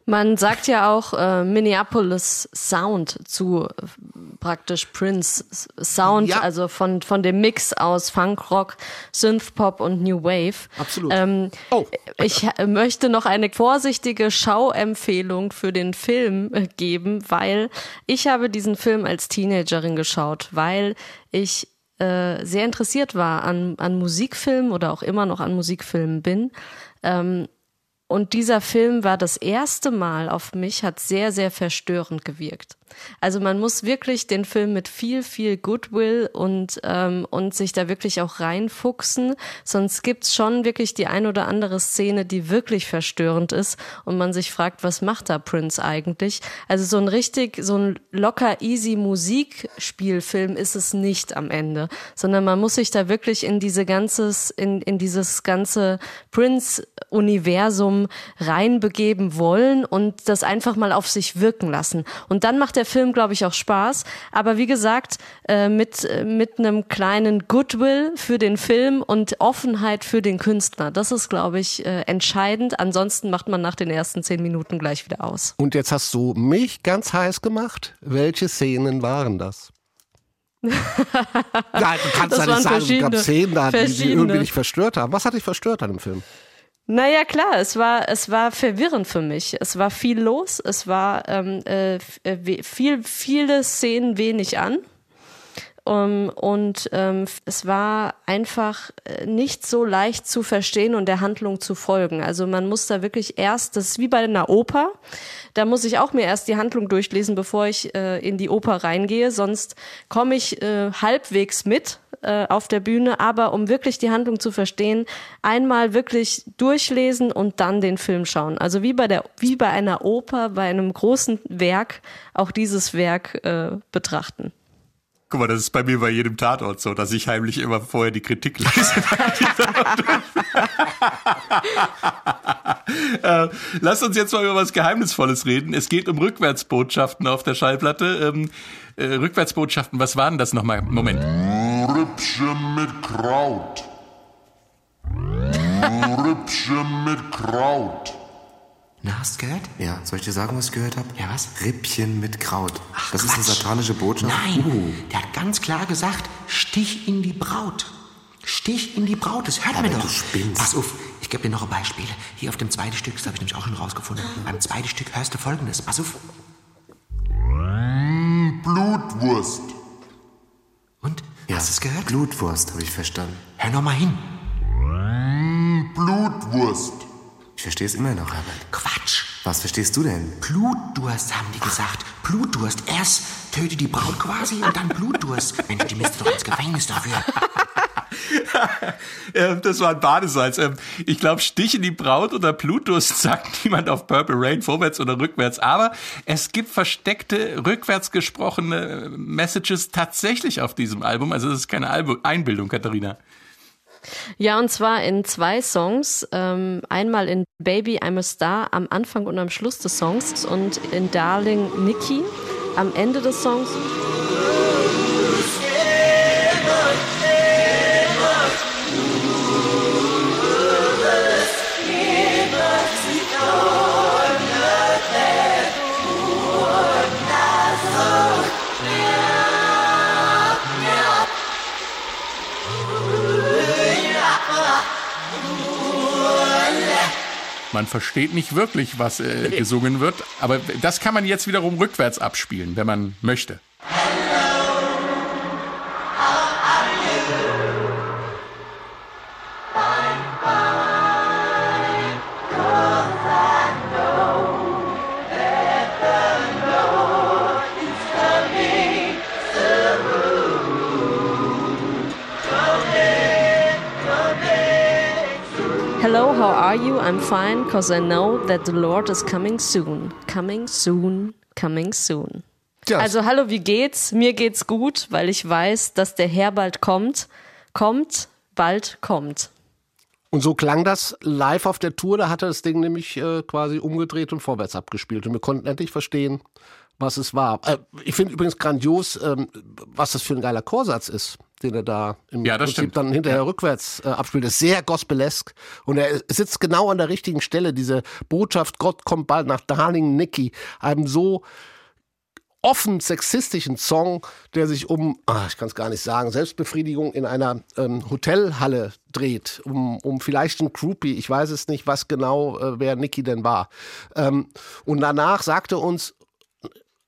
Man sagt ja auch äh, Minneapolis Sound zu äh, praktisch Prince Sound, Ja. also von, von dem Mix aus Funk, Rock, Synthpop und New Wave. Absolut. Ähm, Oh. Ich äh, möchte noch eine vorsichtige Schauempfehlung für den Film äh, geben, weil ich habe diesen Film als Teenagerin geschaut, weil ich äh, sehr interessiert war an, an Musikfilmen oder auch immer noch an Musikfilmen bin. Ähm, und dieser Film war das erste Mal auf mich, hat sehr, sehr verstörend gewirkt. Also man muss wirklich den Film mit viel, viel Goodwill und, ähm, und sich da wirklich auch reinfuchsen. Sonst gibt's schon wirklich die ein oder andere Szene, die wirklich verstörend ist und man sich fragt, was macht da Prince eigentlich? Also so ein richtig, so ein locker easy Musikspielfilm ist es nicht am Ende, sondern man muss sich da wirklich in diese ganzes, in, in dieses ganze Prince-Universum Reinbegeben wollen und das einfach mal auf sich wirken lassen. Und dann macht der Film, glaube ich, auch Spaß. Aber wie gesagt, äh, mit, äh, mit einem kleinen Goodwill für den Film und Offenheit für den Künstler. Das ist, glaube ich, äh, entscheidend. Ansonsten macht man nach den ersten zehn Minuten gleich wieder aus. Und jetzt hast du mich ganz heiß gemacht. Welche Szenen waren das? Nein, du kannst ja nicht sagen, es gab Szenen da, die, die irgendwie dich verstört haben. Was hat dich verstört an dem Film? Naja, klar, es war, es war verwirrend für mich. Es war viel los, es war ähm, äh, äh, viel, viele Szenen wenig an. Um, und ähm, es war einfach äh, nicht so leicht zu verstehen und der Handlung zu folgen. Also man muss da wirklich erst, das ist wie bei einer Oper, da muss ich auch mir erst die Handlung durchlesen, bevor ich äh, in die Oper reingehe, sonst komme ich äh, halbwegs mit äh, auf der Bühne, aber um wirklich die Handlung zu verstehen, einmal wirklich durchlesen und dann den Film schauen. Also wie bei der, wie bei einer Oper, bei einem großen Werk, auch dieses Werk äh, betrachten. Guck mal, das ist bei mir bei jedem Tatort so, dass ich heimlich immer vorher die Kritik lese. äh, lasst uns jetzt mal über was Geheimnisvolles reden. Es geht um Rückwärtsbotschaften auf der Schallplatte. Ähm, äh, Rückwärtsbotschaften, was waren das nochmal? Moment. Rippchen mit Kraut. Rippchen mit Kraut. Na, hast du gehört? Ja, soll ich dir sagen, was ich gehört habe? Ja, was? Rippchen mit Kraut. Ach, das ist eine Quatsch. satanische Botschaft. Nein, Uh. der hat ganz klar gesagt, Stich in die Braut. Stich in die Braut, das hört Aber man doch. du spinnst. Pass auf, ich gebe dir noch Beispiele. Hier auf dem zweiten Stück, das habe ich nämlich auch schon rausgefunden. Beim zweiten Stück hörst du folgendes. Pass auf. Blutwurst. Und? Ja, Hast du es gehört? Blutwurst, habe ich verstanden. Hör noch mal hin. Blutwurst. Ich verstehe es immer noch, Herbert. Quatsch. Was verstehst du denn? Blutdurst, haben die gesagt. Blutdurst. Erst töte die Braut quasi und dann Blutdurst. Mensch, die müsste doch ins Gefängnis dafür. Ähm, das war ein Badesalz. Ähm, ich glaube, Stich in die Braut oder Blutdurst sagt niemand auf Purple Rain, vorwärts oder rückwärts. Aber es gibt versteckte, rückwärts gesprochene äh, Messages tatsächlich auf diesem Album. Also das ist keine Albu Einbildung, Katharina. Ja, und zwar in zwei Songs. Ähm, einmal in Baby I'm a Star am Anfang und am Schluss des Songs und in Darling Nikki am Ende des Songs. Man versteht nicht wirklich, was äh, gesungen wird, aber das kann man jetzt wiederum rückwärts abspielen, wenn man möchte. I'm fine, cause I know that the Lord is coming soon. Coming soon, coming soon. Tja, Also hallo, wie geht's? Mir geht's gut, weil ich weiß, dass der Herr bald kommt. Kommt, bald kommt. Und so klang das live auf der Tour. Da hat er das Ding nämlich äh, quasi umgedreht und vorwärts abgespielt. Und wir konnten endlich verstehen, was es war. Äh, ich finde übrigens grandios, ähm, was das für ein geiler Chorsatz ist, den er da im Ja, Prinzip stimmt. dann hinterher rückwärts äh, abspielt. Ist sehr gospelesk. Und er sitzt genau an der richtigen Stelle. Diese Botschaft, Gott kommt bald nach Darling Nikki, einem so offen sexistischen Song, der sich um, ah, ich kann es gar nicht sagen, Selbstbefriedigung in einer ähm, Hotelhalle dreht, um, um vielleicht ein Groupie, ich weiß es nicht, was genau, äh, wer Nicky denn war. Ähm, und danach sagte uns,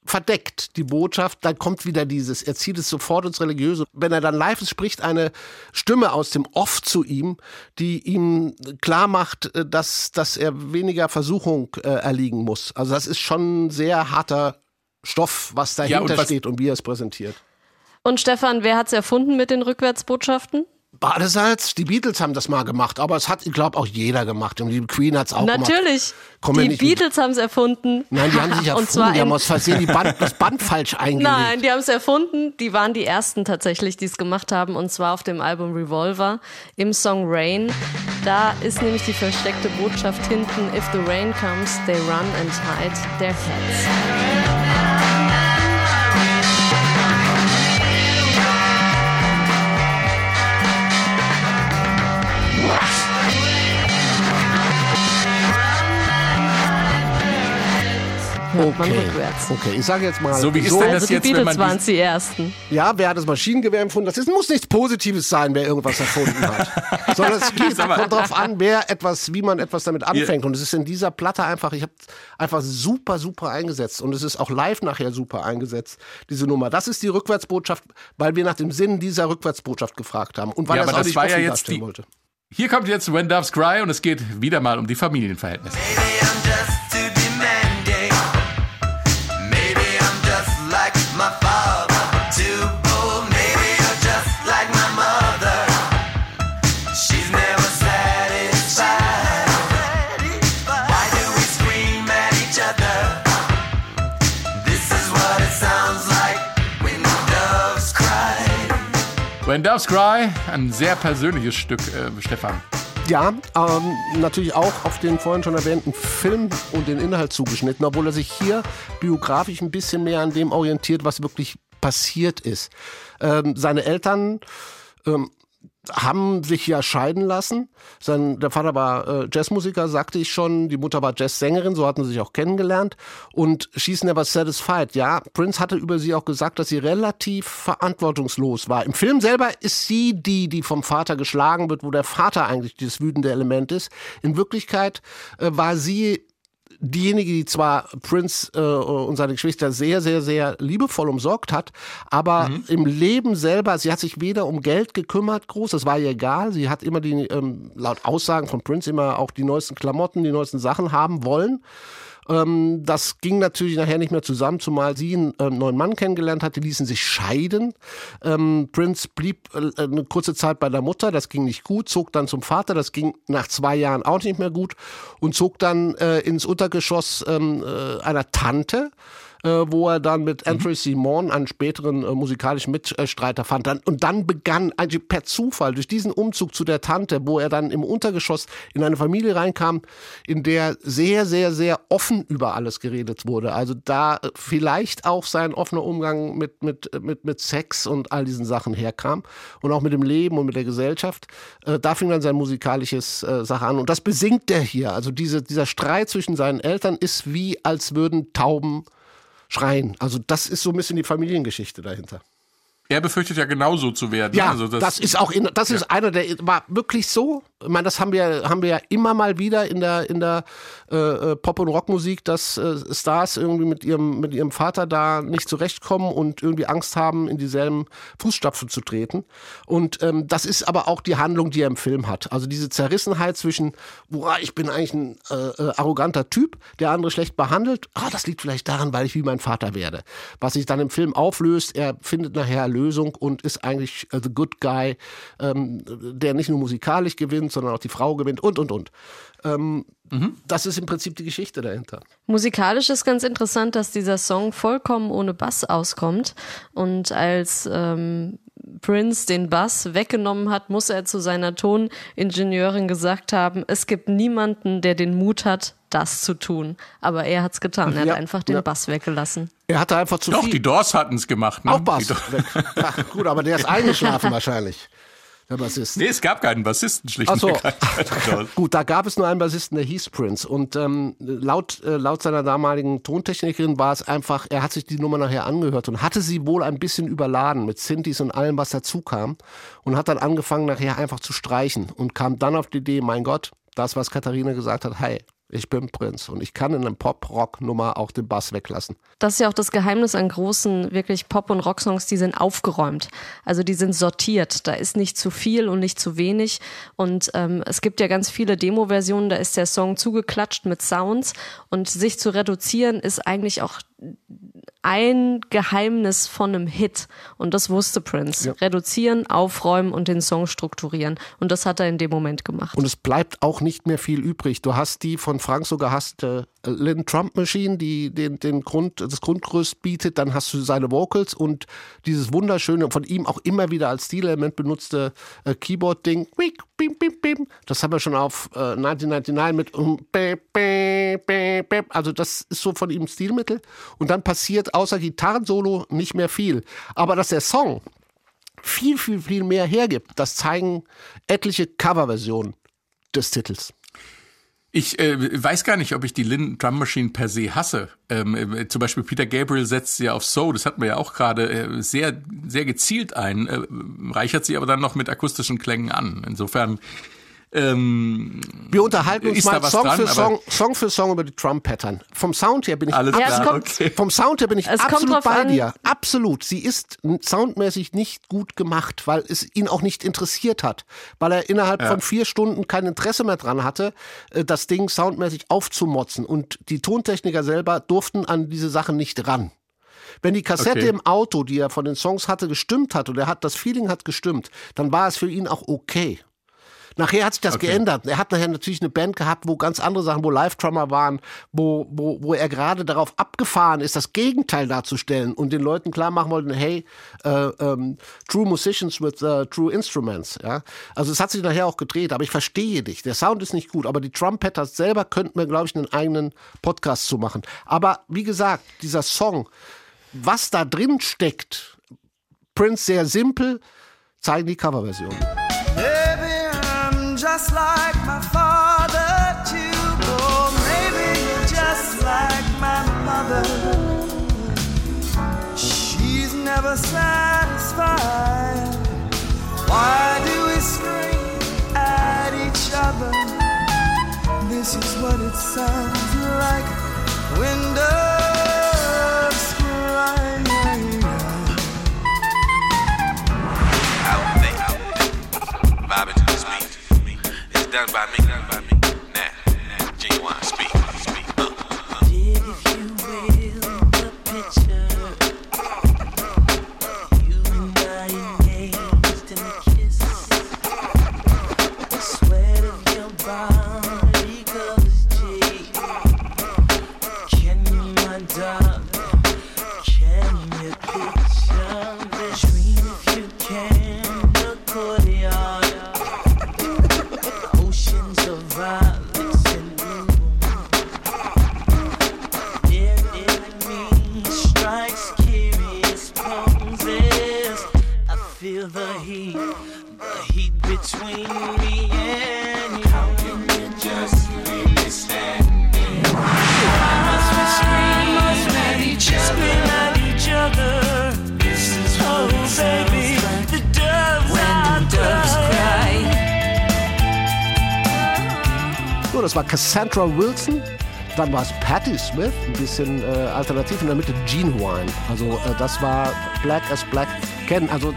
verdeckt die Botschaft, dann kommt wieder dieses, er zieht es sofort ins Religiöse. Wenn er dann live ist, spricht eine Stimme aus dem Off zu ihm, die ihm klar macht, äh, dass, dass er weniger Versuchung äh, erliegen muss. Also das ist schon ein sehr harter Stoff, was dahinter Ja, und was- steht und wie er es präsentiert. Und Stefan, wer hat's erfunden mit den Rückwärtsbotschaften? Badesalz, die Beatles haben das mal gemacht, aber es hat, ich glaube, auch jeder gemacht. Und die Queen hat es auch gemacht. Natürlich. Komm mir die Beatles haben es erfunden. Nein, die haben sich Und erfunden, zwar die haben aus Versehen die Band, das Band falsch eingelegt. Nein, die haben es erfunden. Die waren die ersten tatsächlich, die es gemacht haben. Und zwar auf dem Album Revolver im Song Rain. Da ist nämlich die versteckte Botschaft hinten: If the rain comes, they run and hide their heads. Hört man Okay. rückwärts. Okay, ich sage jetzt mal. So, wie ist so, denn das Also die jetzt, wenn Beatles man waren es die ersten. Ja, wer hat das Maschinengewehr empfunden? Das ist, muss nichts Positives sein, wer irgendwas erfunden hat. Sondern es geht kommt darauf an, wer etwas, wie man etwas damit anfängt. Und es ist in dieser Platte einfach, ich habe einfach super, super eingesetzt. Und es ist auch live nachher super eingesetzt, diese Nummer. Das ist die Rückwärtsbotschaft, weil wir nach dem Sinn dieser Rückwärtsbotschaft gefragt haben. Und weil Ja, er es aber auch das nicht war ja jetzt darstellen die- wollte. Hier kommt jetzt When Doves Cry und es geht wieder mal um die Familienverhältnisse. Maybe When Doves Cry, ein sehr persönliches Stück, äh, Stefan. Ja, ähm, natürlich auch auf den vorhin schon erwähnten Film und den Inhalt zugeschnitten, obwohl er sich hier biografisch ein bisschen mehr an dem orientiert, was wirklich passiert ist. Ähm, seine Eltern ähm, haben sich ja scheiden lassen. Sein, der Vater war äh, Jazzmusiker, sagte ich schon. Die Mutter war Jazzsängerin, so hatten sie sich auch kennengelernt. Und She's Never Satisfied. Ja, Prince hatte über sie auch gesagt, dass sie relativ verantwortungslos war. Im Film selber ist sie die, die vom Vater geschlagen wird, wo der Vater eigentlich das wütende Element ist. In Wirklichkeit äh, war sie diejenige, die zwar Prince äh, und seine Geschwister sehr, sehr, sehr liebevoll umsorgt hat, aber im Leben selber, sie hat sich weder um Geld gekümmert, groß, das war ihr egal. Sie hat immer die, ähm, laut Aussagen von Prince, immer auch die neuesten Klamotten, die neuesten Sachen haben wollen. Ähm, das ging natürlich nachher nicht mehr zusammen, zumal sie einen äh, neuen Mann kennengelernt hat, die ließen sich scheiden. Ähm, Prince blieb äh, eine kurze Zeit bei der Mutter, das ging nicht gut, zog dann zum Vater, das ging nach zwei Jahren auch nicht mehr gut. Und zog dann äh, ins Untergeschoss ähm, äh, einer Tante äh, wo er dann mit Andrew Simon einen späteren äh, musikalischen Mitstreiter fand. Dann, und dann begann eigentlich per Zufall durch diesen Umzug zu der Tante, wo er dann im Untergeschoss in eine Familie reinkam, in der sehr, sehr, sehr offen über alles geredet wurde. Also da äh, vielleicht auch sein offener Umgang mit, mit, mit, mit Sex und all diesen Sachen herkam und auch mit dem Leben und mit der Gesellschaft. Äh, da fing dann sein musikalisches äh, Sache an. Und das besingt er hier. Also diese, dieser Streit zwischen seinen Eltern ist wie, als würden Tauben schreien. Also das ist so ein bisschen die Familiengeschichte dahinter. Er befürchtet ja genauso zu werden. Ja, also das, ist auch in, das ist einer der war wirklich so. Ich meine, das haben wir haben wir ja immer mal wieder in der in der äh, äh, Pop und Rockmusik, dass äh, Stars irgendwie mit ihrem mit ihrem Vater da nicht zurechtkommen und irgendwie Angst haben, in dieselben Fußstapfen zu treten. Und ähm, das ist aber auch die Handlung, die er im Film hat. Also diese Zerrissenheit zwischen, boah, ich bin eigentlich ein äh, äh, arroganter Typ, der andere schlecht behandelt. Ah, das liegt vielleicht daran, weil ich wie mein Vater werde. Was sich dann im Film auflöst, er findet nachher Lösung und ist eigentlich äh, the good guy, ähm, der nicht nur musikalisch gewinnt, sondern auch die Frau gewinnt und und und. Ähm, Das ist im Prinzip die Geschichte dahinter. Musikalisch ist ganz interessant, dass dieser Song vollkommen ohne Bass auskommt. Und als ähm, Prince den Bass weggenommen hat, muss er zu seiner Toningenieurin gesagt haben, es gibt niemanden, der den Mut hat, das zu tun. Aber er hat's getan. Er Ja, hat einfach den ja. Bass weggelassen. Er hatte einfach zu Doch, viel. die Doors hatten es gemacht. Ne? auch Bass. Ja, gut, aber der ist eingeschlafen wahrscheinlich. Der Bassist. Nee, es gab keinen Bassisten, schlicht Ach und so. ergreifend den Doors. Gut, da gab es nur einen Bassisten, der hieß Prince. Und ähm, laut, äh, laut seiner damaligen Tontechnikerin war es einfach, er hat sich die Nummer nachher angehört und hatte sie wohl ein bisschen überladen mit Synthes und allem, was dazu kam. Und hat dann angefangen, nachher einfach zu streichen und kam dann auf die Idee, mein Gott, das, was Katharina gesagt hat, hey, ich bin Prince und ich kann in einem Pop-Rock-Nummer auch den Bass weglassen. Das ist ja auch das Geheimnis an großen, wirklich Pop- und Rocksongs, die sind aufgeräumt. Also die sind sortiert. Da ist nicht zu viel und nicht zu wenig. Und ähm, es gibt ja ganz viele Demo-Versionen, da ist der Song zugeklatscht mit Sounds. Und sich zu reduzieren ist eigentlich auch ein Geheimnis von einem Hit. Und das wusste Prince. Ja. Reduzieren, aufräumen und den Song strukturieren. Und das hat er in dem Moment gemacht. Und es bleibt auch nicht mehr viel übrig. Du hast die von Frank so gehasste äh, Lynn Trump Machine, die den, den Grund, das Grundgerüst bietet. Dann hast du seine Vocals und dieses wunderschöne, von ihm auch immer wieder als Stilelement benutzte äh, Keyboard-Ding. Das haben wir schon auf äh, 1999 mit. Also das ist so von ihm Stilmittel. Und dann passiert außer Gitarrensolo nicht mehr viel. Aber dass der Song viel, viel, viel mehr hergibt, das zeigen etliche Coverversionen des Titels. Ich äh, weiß gar nicht, ob ich die Lynn Drum Machine per se hasse. Ähm, äh, zum Beispiel Peter Gabriel setzt sie ja auf So, das hatten wir ja auch gerade äh, sehr, sehr gezielt ein, äh, reichert sie aber dann noch mit akustischen Klängen an. Insofern ähm, Wir unterhalten uns mal Song, dran, für Song, Song für Song über die Drum-Pattern. Vom Sound her bin ich Alles Ja, es klar, kommt- okay. Vom Sound her bin ich Es absolut bei an. dir. Absolut. Sie ist soundmäßig nicht gut gemacht, weil es ihn auch nicht interessiert hat. Weil er innerhalb von vier Stunden kein Interesse mehr dran hatte, äh, das Ding soundmäßig aufzumotzen. Und die Tontechniker selber durften an diese Sachen nicht ran. Wenn die Kassette Okay. im Auto, die er von den Songs hatte, gestimmt hat und er hat das Feeling hat gestimmt, dann war es für ihn auch okay. Nachher hat sich das Okay. geändert. Er hat nachher natürlich eine Band gehabt, wo ganz andere Sachen, wo Live-Drummer waren, wo, wo, wo er gerade darauf abgefahren ist, das Gegenteil darzustellen und den Leuten klar machen wollte, hey, äh, ähm, true musicians with äh, true instruments. Ja? Also es hat sich nachher auch gedreht, aber ich verstehe dich. Der Sound ist nicht gut, aber die Trumpeters selber könnten wir, glaube ich, einen eigenen Podcast zu machen. Aber wie gesagt, dieser Song, was da drin steckt, Prince sehr simpel, zeigen die Coverversionen. Just like my father done by me. Cassandra Wilson. Dann war es Patti Smith, ein bisschen äh, alternativ. In der Mitte Gene Wine. Also äh, das war Black as Black Can. Also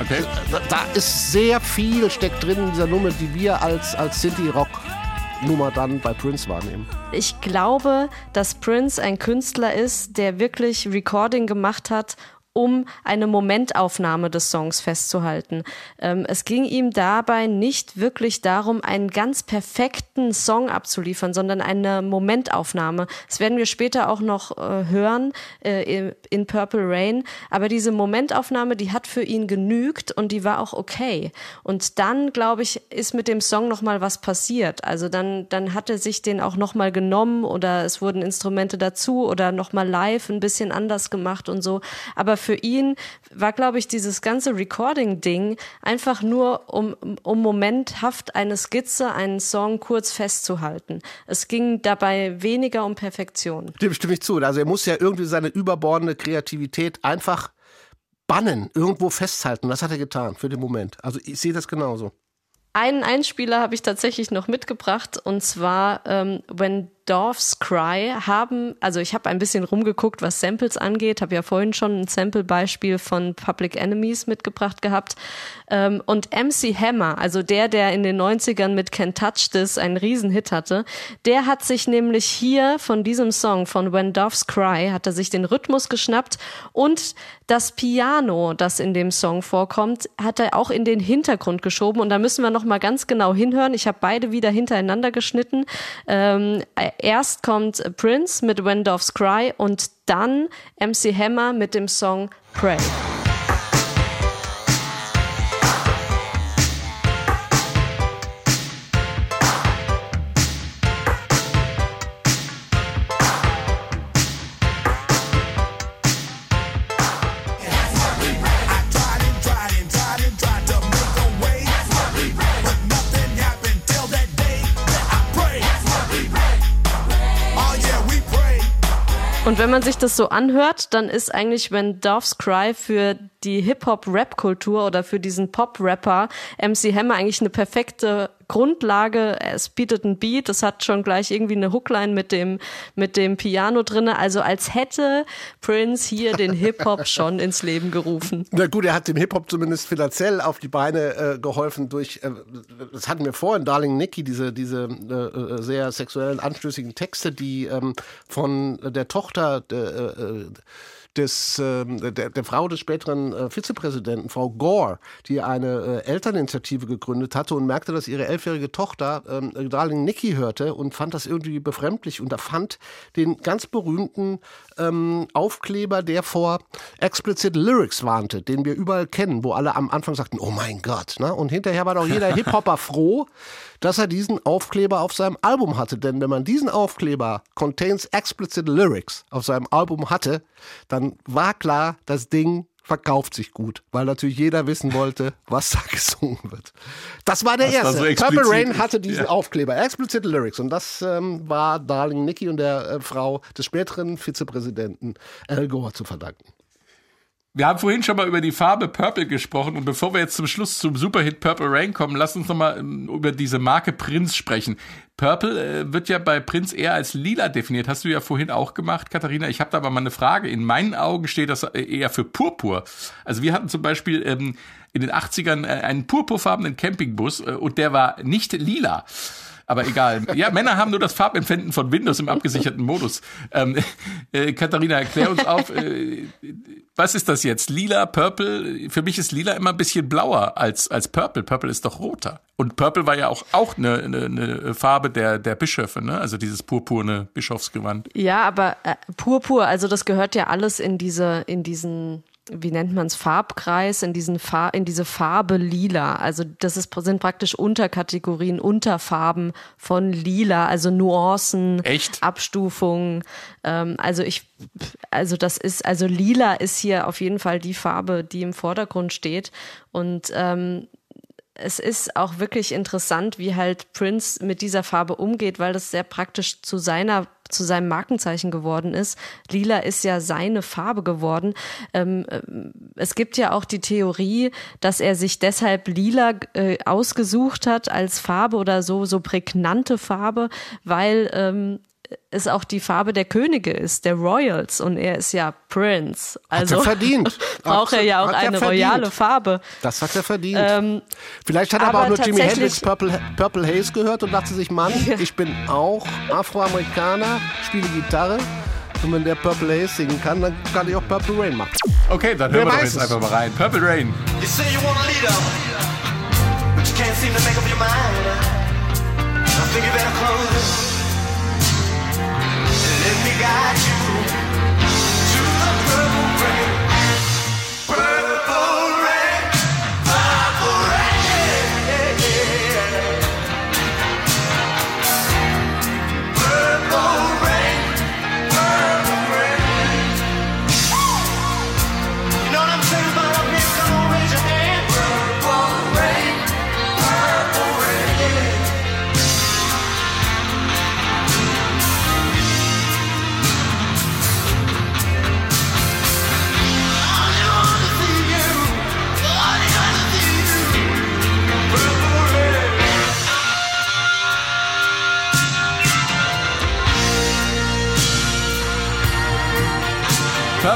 Okay. da, da ist sehr viel steckt drin in dieser Nummer, die wir als, als Sinti-Rock-Nummer dann bei Prince wahrnehmen. Ich glaube, dass Prince ein Künstler ist, der wirklich Recording gemacht hat, um eine Momentaufnahme des Songs festzuhalten. Ähm, es ging ihm dabei nicht wirklich darum, einen ganz perfekten Song abzuliefern, sondern eine Momentaufnahme. Das werden wir später auch noch äh, hören äh, in Purple Rain. Aber diese Momentaufnahme, die hat für ihn genügt und die war auch okay. Und dann, glaube ich, ist mit dem Song noch mal was passiert. Also dann, dann hat er sich den auch noch mal genommen oder es wurden Instrumente dazu oder noch mal live ein bisschen anders gemacht und so. Aber für ihn war, glaube ich, dieses ganze Recording-Ding einfach nur, um, um momenthaft eine Skizze, einen Song kurz festzuhalten. Es ging dabei weniger um Perfektion. Dem stimme ich zu. Also er muss ja irgendwie seine überbordende Kreativität einfach bannen, irgendwo festhalten. Das hat er getan für den Moment. Also ich sehe das genauso. Einen Einspieler habe ich tatsächlich noch mitgebracht und zwar ähm, When Doves Cry haben, also ich habe ein bisschen rumgeguckt, was Samples angeht, habe ja vorhin schon ein Sample-Beispiel von Public Enemies mitgebracht gehabt. Ähm, und MC Hammer, also der, der in den 90ern mit Can't Touch This einen Riesenhit hatte, der hat sich nämlich hier von diesem Song, von When Doves Cry, hat er sich den Rhythmus geschnappt und das Piano, das in dem Song vorkommt, hat er auch in den Hintergrund geschoben. Und da müssen wir noch mal ganz genau hinhören. Ich habe beide wieder hintereinander geschnitten. Ähm, erst kommt Prince mit When Doves Cry und dann MC Hammer mit dem Song Pray. Man sich das so anhört, dann ist eigentlich, wenn Doves Cry für die Hip-Hop-Rap-Kultur oder für diesen Pop-Rapper MC Hammer eigentlich eine perfekte Grundlage. Es bietet ein Beat, es hat schon gleich irgendwie eine Hookline mit dem, mit dem Piano drinne. Also als hätte Prince hier den Hip-Hop schon ins Leben gerufen. Na gut, er hat dem Hip-Hop zumindest finanziell auf die Beine äh, geholfen durch, äh, das hatten wir vorhin, Darling Nikki, diese, diese äh, äh sehr sexuellen, anstößigen Texte, die ähm, von der Tochter äh, äh des, äh, der, der Frau des späteren äh, Vizepräsidenten, Frau Gore, die eine äh, Elterninitiative gegründet hatte und merkte, dass ihre elfjährige Tochter ähm, Darling Nikki hörte und fand das irgendwie befremdlich und erfand den ganz berühmten ähm, Aufkleber, der vor explicit Lyrics warnte, den wir überall kennen, wo alle am Anfang sagten, oh mein Gott. Ne? Und hinterher war doch jeder Hip-Hopper froh, dass er diesen Aufkleber auf seinem Album hatte. Denn wenn man diesen Aufkleber Contains Explicit Lyrics auf seinem Album hatte, dann war klar, das Ding verkauft sich gut, weil natürlich jeder wissen wollte, was da gesungen wird. Das war der Das war erste. so Purple. Rain hatte diesen Ja. Aufkleber, Explicit Lyrics. Und das ähm, war Darling Nikki und der äh, Frau des späteren Vizepräsidenten Al Gore zu verdanken. Wir haben vorhin schon mal über die Farbe Purple gesprochen und bevor wir jetzt zum Schluss zum Superhit Purple Rain kommen, lass uns noch mal ähm, über diese Marke Prinz sprechen. Purple äh, wird ja bei Prinz eher als lila definiert. Hast du ja vorhin auch gemacht, Katharina. Ich habe da aber mal eine Frage. In meinen Augen steht das äh, eher für Purpur. Also wir hatten zum Beispiel ähm, in den 80ern äh, einen purpurfarbenen Campingbus und der war nicht lila. Aber egal. Ja, Männer haben nur das Farbempfinden von Windows im abgesicherten Modus. Ähm, äh, Katharina, erklär uns auf, äh, was ist das jetzt? Lila, Purple? Für mich ist Lila immer ein bisschen blauer als, als Purple. Purple ist doch roter. Und Purple war ja auch, auch eine, eine, eine Farbe der, der Bischöfe, ne? Also dieses purpurne Bischofsgewand. Ja, aber äh, Purpur, also das gehört ja alles in diese, in diesen, wie nennt man es, Farbkreis, in diesen Far in diese Farbe Lila. Also das ist, sind praktisch Unterkategorien, Unterfarben von Lila, also Nuancen, Echt? Abstufungen. Ähm, also ich, also das ist, also Lila ist hier auf jeden Fall die Farbe, die im Vordergrund steht. Und ähm, es ist auch wirklich interessant, wie halt Prince mit dieser Farbe umgeht, weil das sehr praktisch zu seiner zu seinem Markenzeichen geworden ist. Lila ist ja seine Farbe geworden. Ähm, ähm, es gibt ja auch die Theorie, dass er sich deshalb Lila äh, ausgesucht hat als Farbe oder so so prägnante Farbe, weil ähm, es auch die Farbe der Könige ist, der Royals und er ist ja Prince. Also er verdient. braucht er ja auch Hat eine royale Farbe. Das hat er verdient. Ähm, Vielleicht hat er aber, aber auch nur Jimi Hendrix Purple, Purple Haze gehört und dachte sich, Mann, ich bin auch Afroamerikaner, spiele Gitarre. Und wenn der Purple Haze singen kann, dann kann ich auch Purple Rain machen. Okay, dann Wer hören wir doch jetzt es? einfach mal rein. Purple Rain. You say you want a leader, but you can't seem to make up your mind. I think you better close let me guide you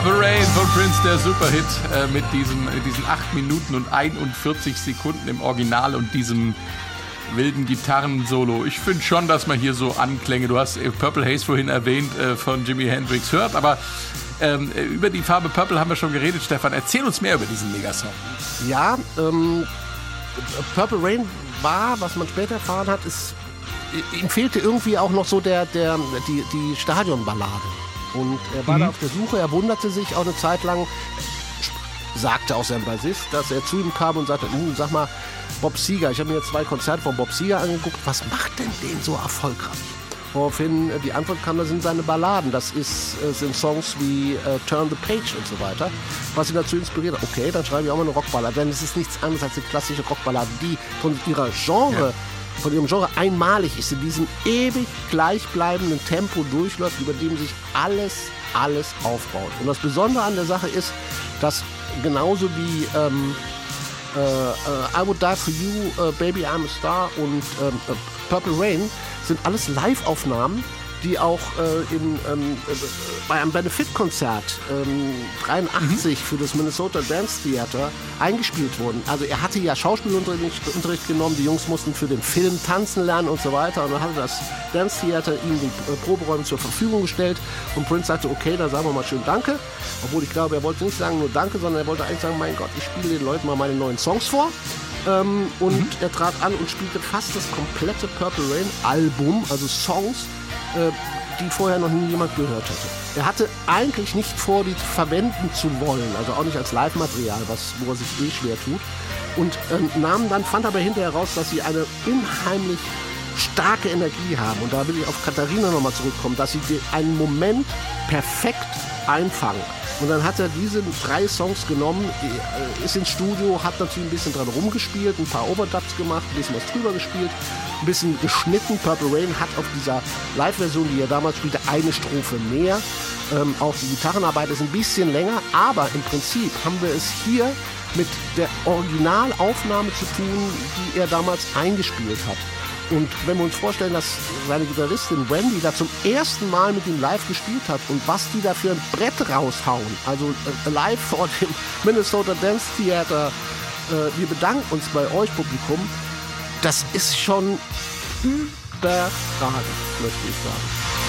Purple Rain von Prince, der Superhit äh, mit diesem, diesen 8 Minuten und 41 Sekunden im Original und diesem wilden Gitarrensolo. Ich finde schon, dass man hier so Anklänge, du hast äh, Purple Haze vorhin erwähnt, äh, von Jimi Hendrix hört, aber ähm, über die Farbe Purple haben wir schon geredet, Stefan. Erzähl uns mehr über diesen Megasong. Ja, ähm, Purple Rain war, was man später erfahren hat, ist, ihm fehlte irgendwie auch noch so der, der, die, die Stadionballade. Und er war Mhm. da auf der Suche, er wunderte sich auch eine Zeit lang, sagte auch sein Bassist, dass er zu ihm kam und sagte, "Uh, sag mal, Bob Seger, ich habe mir jetzt zwei Konzerte von Bob Seger angeguckt, was macht denn den so erfolgreich? Woraufhin äh, die Antwort kam, das sind seine Balladen, das ist, äh, sind Songs wie äh, Turn the Page und so weiter, was ihn dazu inspiriert hat. Okay, dann schreibe ich auch mal eine Rockballade, denn es ist nichts anderes als eine klassische Rockballade, die von ihrer Genre von ihrem Genre einmalig ist, in diesem ewig gleichbleibenden Tempo durchläuft, über dem sich alles, alles aufbaut. Und das Besondere an der Sache ist, dass genauso wie ähm, äh, äh, I Would Die For You, äh, Baby I'm a Star und ähm, äh, Purple Rain sind alles Live-Aufnahmen, die auch äh, in, ähm, äh, bei einem Benefit-Konzert ähm, 83 für das Minnesota Dance Theater eingespielt wurden. Also er hatte ja Schauspielunterricht Unterricht genommen, die Jungs mussten für den Film tanzen lernen und so weiter und dann hatte das Dance Theater ihm die äh, Proberäume zur Verfügung gestellt und Prince sagte, okay, dann sagen wir mal schön Danke. Obwohl ich glaube, er wollte nicht sagen nur Danke, sondern er wollte eigentlich sagen, mein Gott, ich spiele den Leuten mal meine neuen Songs vor. Ähm, und er trat an und spielte fast das komplette Purple Rain Album, also Songs, äh, die vorher noch nie jemand gehört hätte. Er hatte eigentlich nicht vor, die verwenden zu wollen, also auch nicht als Live-Material, was wo er sich eh schwer tut. Und ähm, nahm dann, fand aber hinterher raus, dass sie eine unheimlich starke Energie haben. Und da will ich auf Katharina nochmal zurückkommen, dass sie einen Moment perfekt einfangen. Und dann hat er diese drei Songs genommen, äh, ist ins Studio, hat natürlich ein bisschen dran rumgespielt, ein paar Overdubs gemacht, ein bisschen was drüber gespielt, ein bisschen geschnitten. Purple Rain hat auf dieser Live-Version, die er damals spielte, eine Strophe mehr. Ähm, auch die Gitarrenarbeit ist ein bisschen länger, aber im Prinzip haben wir es hier mit der Originalaufnahme zu tun, die er damals eingespielt hat. Und wenn wir uns vorstellen, dass seine Gitarristin Wendy da zum ersten Mal mit ihm live gespielt hat und was die da für ein Brett raushauen, also äh, live vor dem Minnesota Dance Theater, äh, wir bedanken uns bei euch Publikum, das ist schon überragend, möchte ich sagen.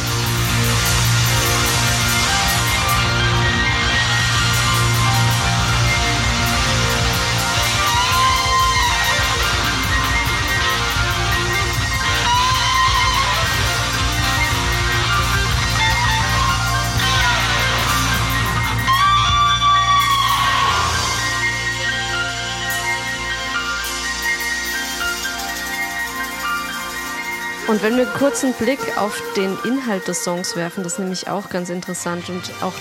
Und wenn wir kurz einen Blick auf den Inhalt des Songs werfen, das ist nämlich auch ganz interessant und auch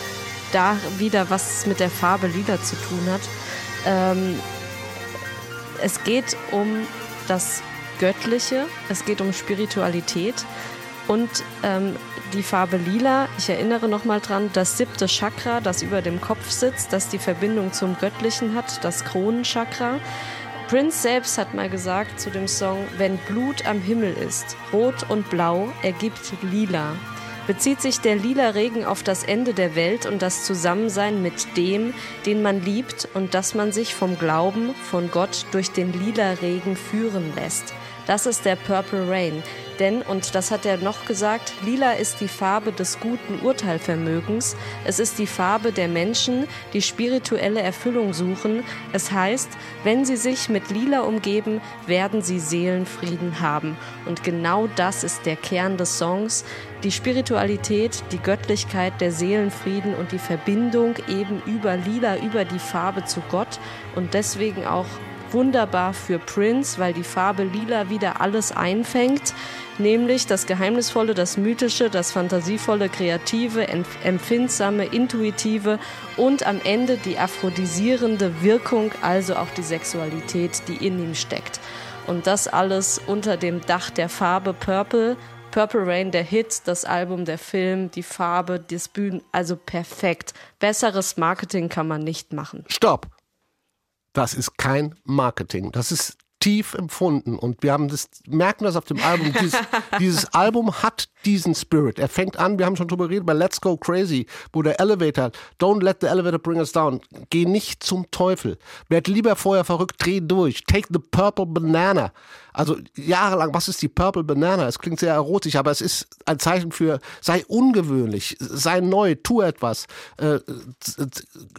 da wieder was mit der Farbe lila zu tun hat. Ähm, es geht um das Göttliche, es geht um Spiritualität und ähm, die Farbe lila, ich erinnere nochmal dran, das siebte Chakra, das über dem Kopf sitzt, das die Verbindung zum Göttlichen hat, das Kronenchakra. Prince selbst hat mal gesagt zu dem Song, wenn Blut am Himmel ist, rot und blau ergibt lila. Bezieht sich der lila Regen auf das Ende der Welt und das Zusammensein mit dem, den man liebt und dass man sich vom Glauben, von Gott durch den lila Regen führen lässt. Das ist der Purple Rain. Denn, und das hat er noch gesagt, lila ist die Farbe des guten Urteilvermögens. Es ist die Farbe der Menschen, die spirituelle Erfüllung suchen. Es heißt, wenn sie sich mit lila umgeben, werden sie Seelenfrieden haben. Und genau das ist der Kern des Songs. Die Spiritualität, die Göttlichkeit, der Seelenfrieden und die Verbindung eben über lila, über die Farbe zu Gott. Und deswegen auch wunderbar für Prince, weil die Farbe lila wieder alles einfängt, nämlich das Geheimnisvolle, das Mythische, das Fantasievolle, Kreative, Empf- Empfindsame, Intuitive und am Ende die aphrodisierende Wirkung, also auch die Sexualität, die in ihm steckt. Und das alles unter dem Dach der Farbe Purple. Purple Rain, der Hit, das Album, der Film, die Farbe, das Bühnen, also perfekt. Besseres Marketing kann man nicht machen. Stopp! Das ist kein Marketing. Das ist tief empfunden und wir haben das, merken das auf dem Album. Dieses, dieses Album hat diesen Spirit. Er fängt an, wir haben schon drüber geredet, bei Let's Go Crazy, wo der Elevator, don't let the elevator bring us down. Geh nicht zum Teufel. Werd lieber vorher verrückt, dreh durch. Take the purple banana. Also jahrelang, was ist die Purple Banana? Es klingt sehr erotisch, aber es ist ein Zeichen für, sei ungewöhnlich, sei neu, tu etwas, äh,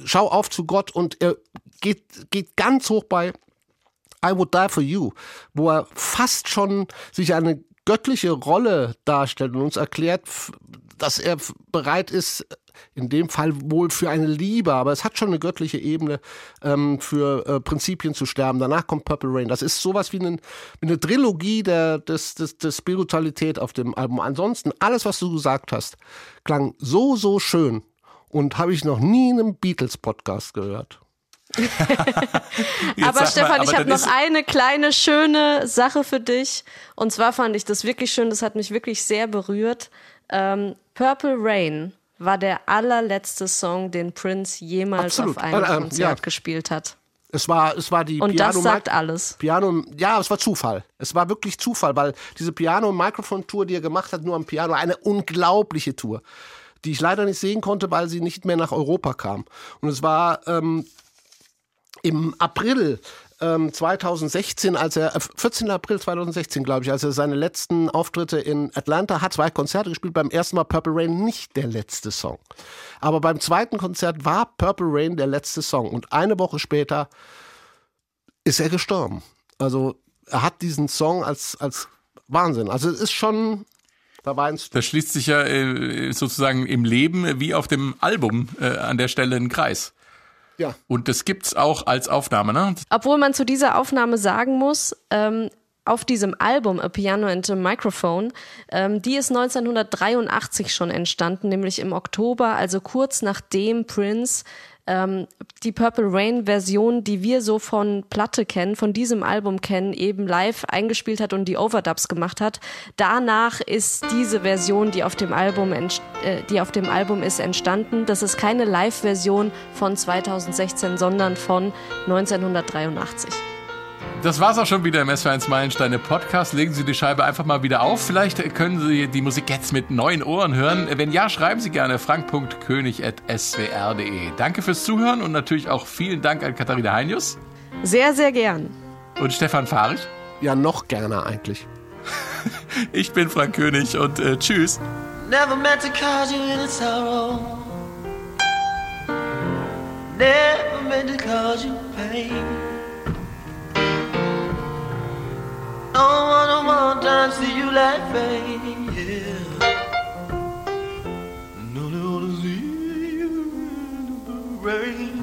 schau auf zu Gott und er geht, geht ganz hoch bei I Would Die For You, wo er fast schon sich eine göttliche Rolle darstellt und uns erklärt, dass er bereit ist, in dem Fall wohl für eine Liebe, aber es hat schon eine göttliche Ebene, ähm, für äh, Prinzipien zu sterben. Danach kommt Purple Rain. Das ist sowas wie, ein, wie eine Trilogie der, des, des, der Spiritualität auf dem Album. Ansonsten, alles, was du gesagt hast, klang so, so schön und habe ich noch nie in einem Beatles-Podcast gehört. Aber Stefan, mal, ich aber habe dann noch eine kleine schöne Sache für dich. Und zwar fand ich das wirklich schön, das hat mich wirklich sehr berührt. Ähm, Purple Rain war der allerletzte Song, den Prince jemals Absolut. auf einem Äh, ähm, Konzert ja. gespielt hat. Es war, es war die Und Piano das sagt alles. Piano, ja, es war Zufall. Es war wirklich Zufall, weil diese Piano-Mikrofon-Tour, die er gemacht hat, nur am Piano, eine unglaubliche Tour, die ich leider nicht sehen konnte, weil sie nicht mehr nach Europa kam. Und es war ähm, im April ähm, 2016, als er, äh, 14. April 2016, glaube ich, als er seine letzten Auftritte in Atlanta hat, zwei Konzerte gespielt. Beim ersten Mal Purple Rain nicht der letzte Song. Aber beim zweiten Konzert war Purple Rain der letzte Song. Und eine Woche später ist er gestorben. Also er hat diesen Song als, als Wahnsinn. Also es ist schon, Da schließt sich ja äh, sozusagen im Leben wie auf dem Album äh, an der Stelle ein Kreis. Ja. Und das gibt's auch als Aufnahme, ne? Obwohl man zu dieser Aufnahme sagen muss, ähm, auf diesem Album A Piano and a Microphone, ähm, die ist 1983 schon entstanden, nämlich im Oktober, also kurz nachdem Prince ähm, die Purple Rain Version, die wir so von Platte kennen, von diesem Album kennen, eben live eingespielt hat und die Overdubs gemacht hat. Danach ist diese Version, die auf dem Album, äh, die auf dem Album ist, entstanden. Das ist keine Live-Version von 2016, sondern von 1983. Das war's auch schon wieder im SW1 Meilensteine Podcast. Legen Sie die Scheibe einfach mal wieder auf. Vielleicht können Sie die Musik jetzt mit neuen Ohren hören. Wenn ja, schreiben Sie gerne frank.könig.swr.de. Danke fürs Zuhören und natürlich auch vielen Dank an Katharina Heinius Sehr, sehr gern. und Stefan Fahrich. ja noch gerne eigentlich. Ich bin Frank König und äh, tschüss. Never meant to cause you any sorrow. Never meant to cause you pain. Don't wanna more time see you laughing. Yeah. To see you in the rain.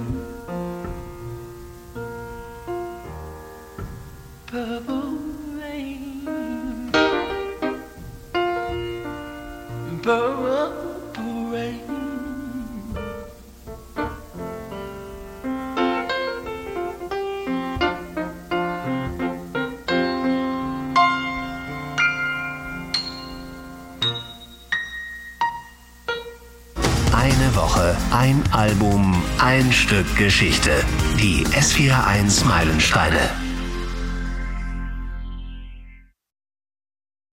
Purple rain. Purple Woche, ein Album, ein Stück Geschichte. Die S41 Meilensteine.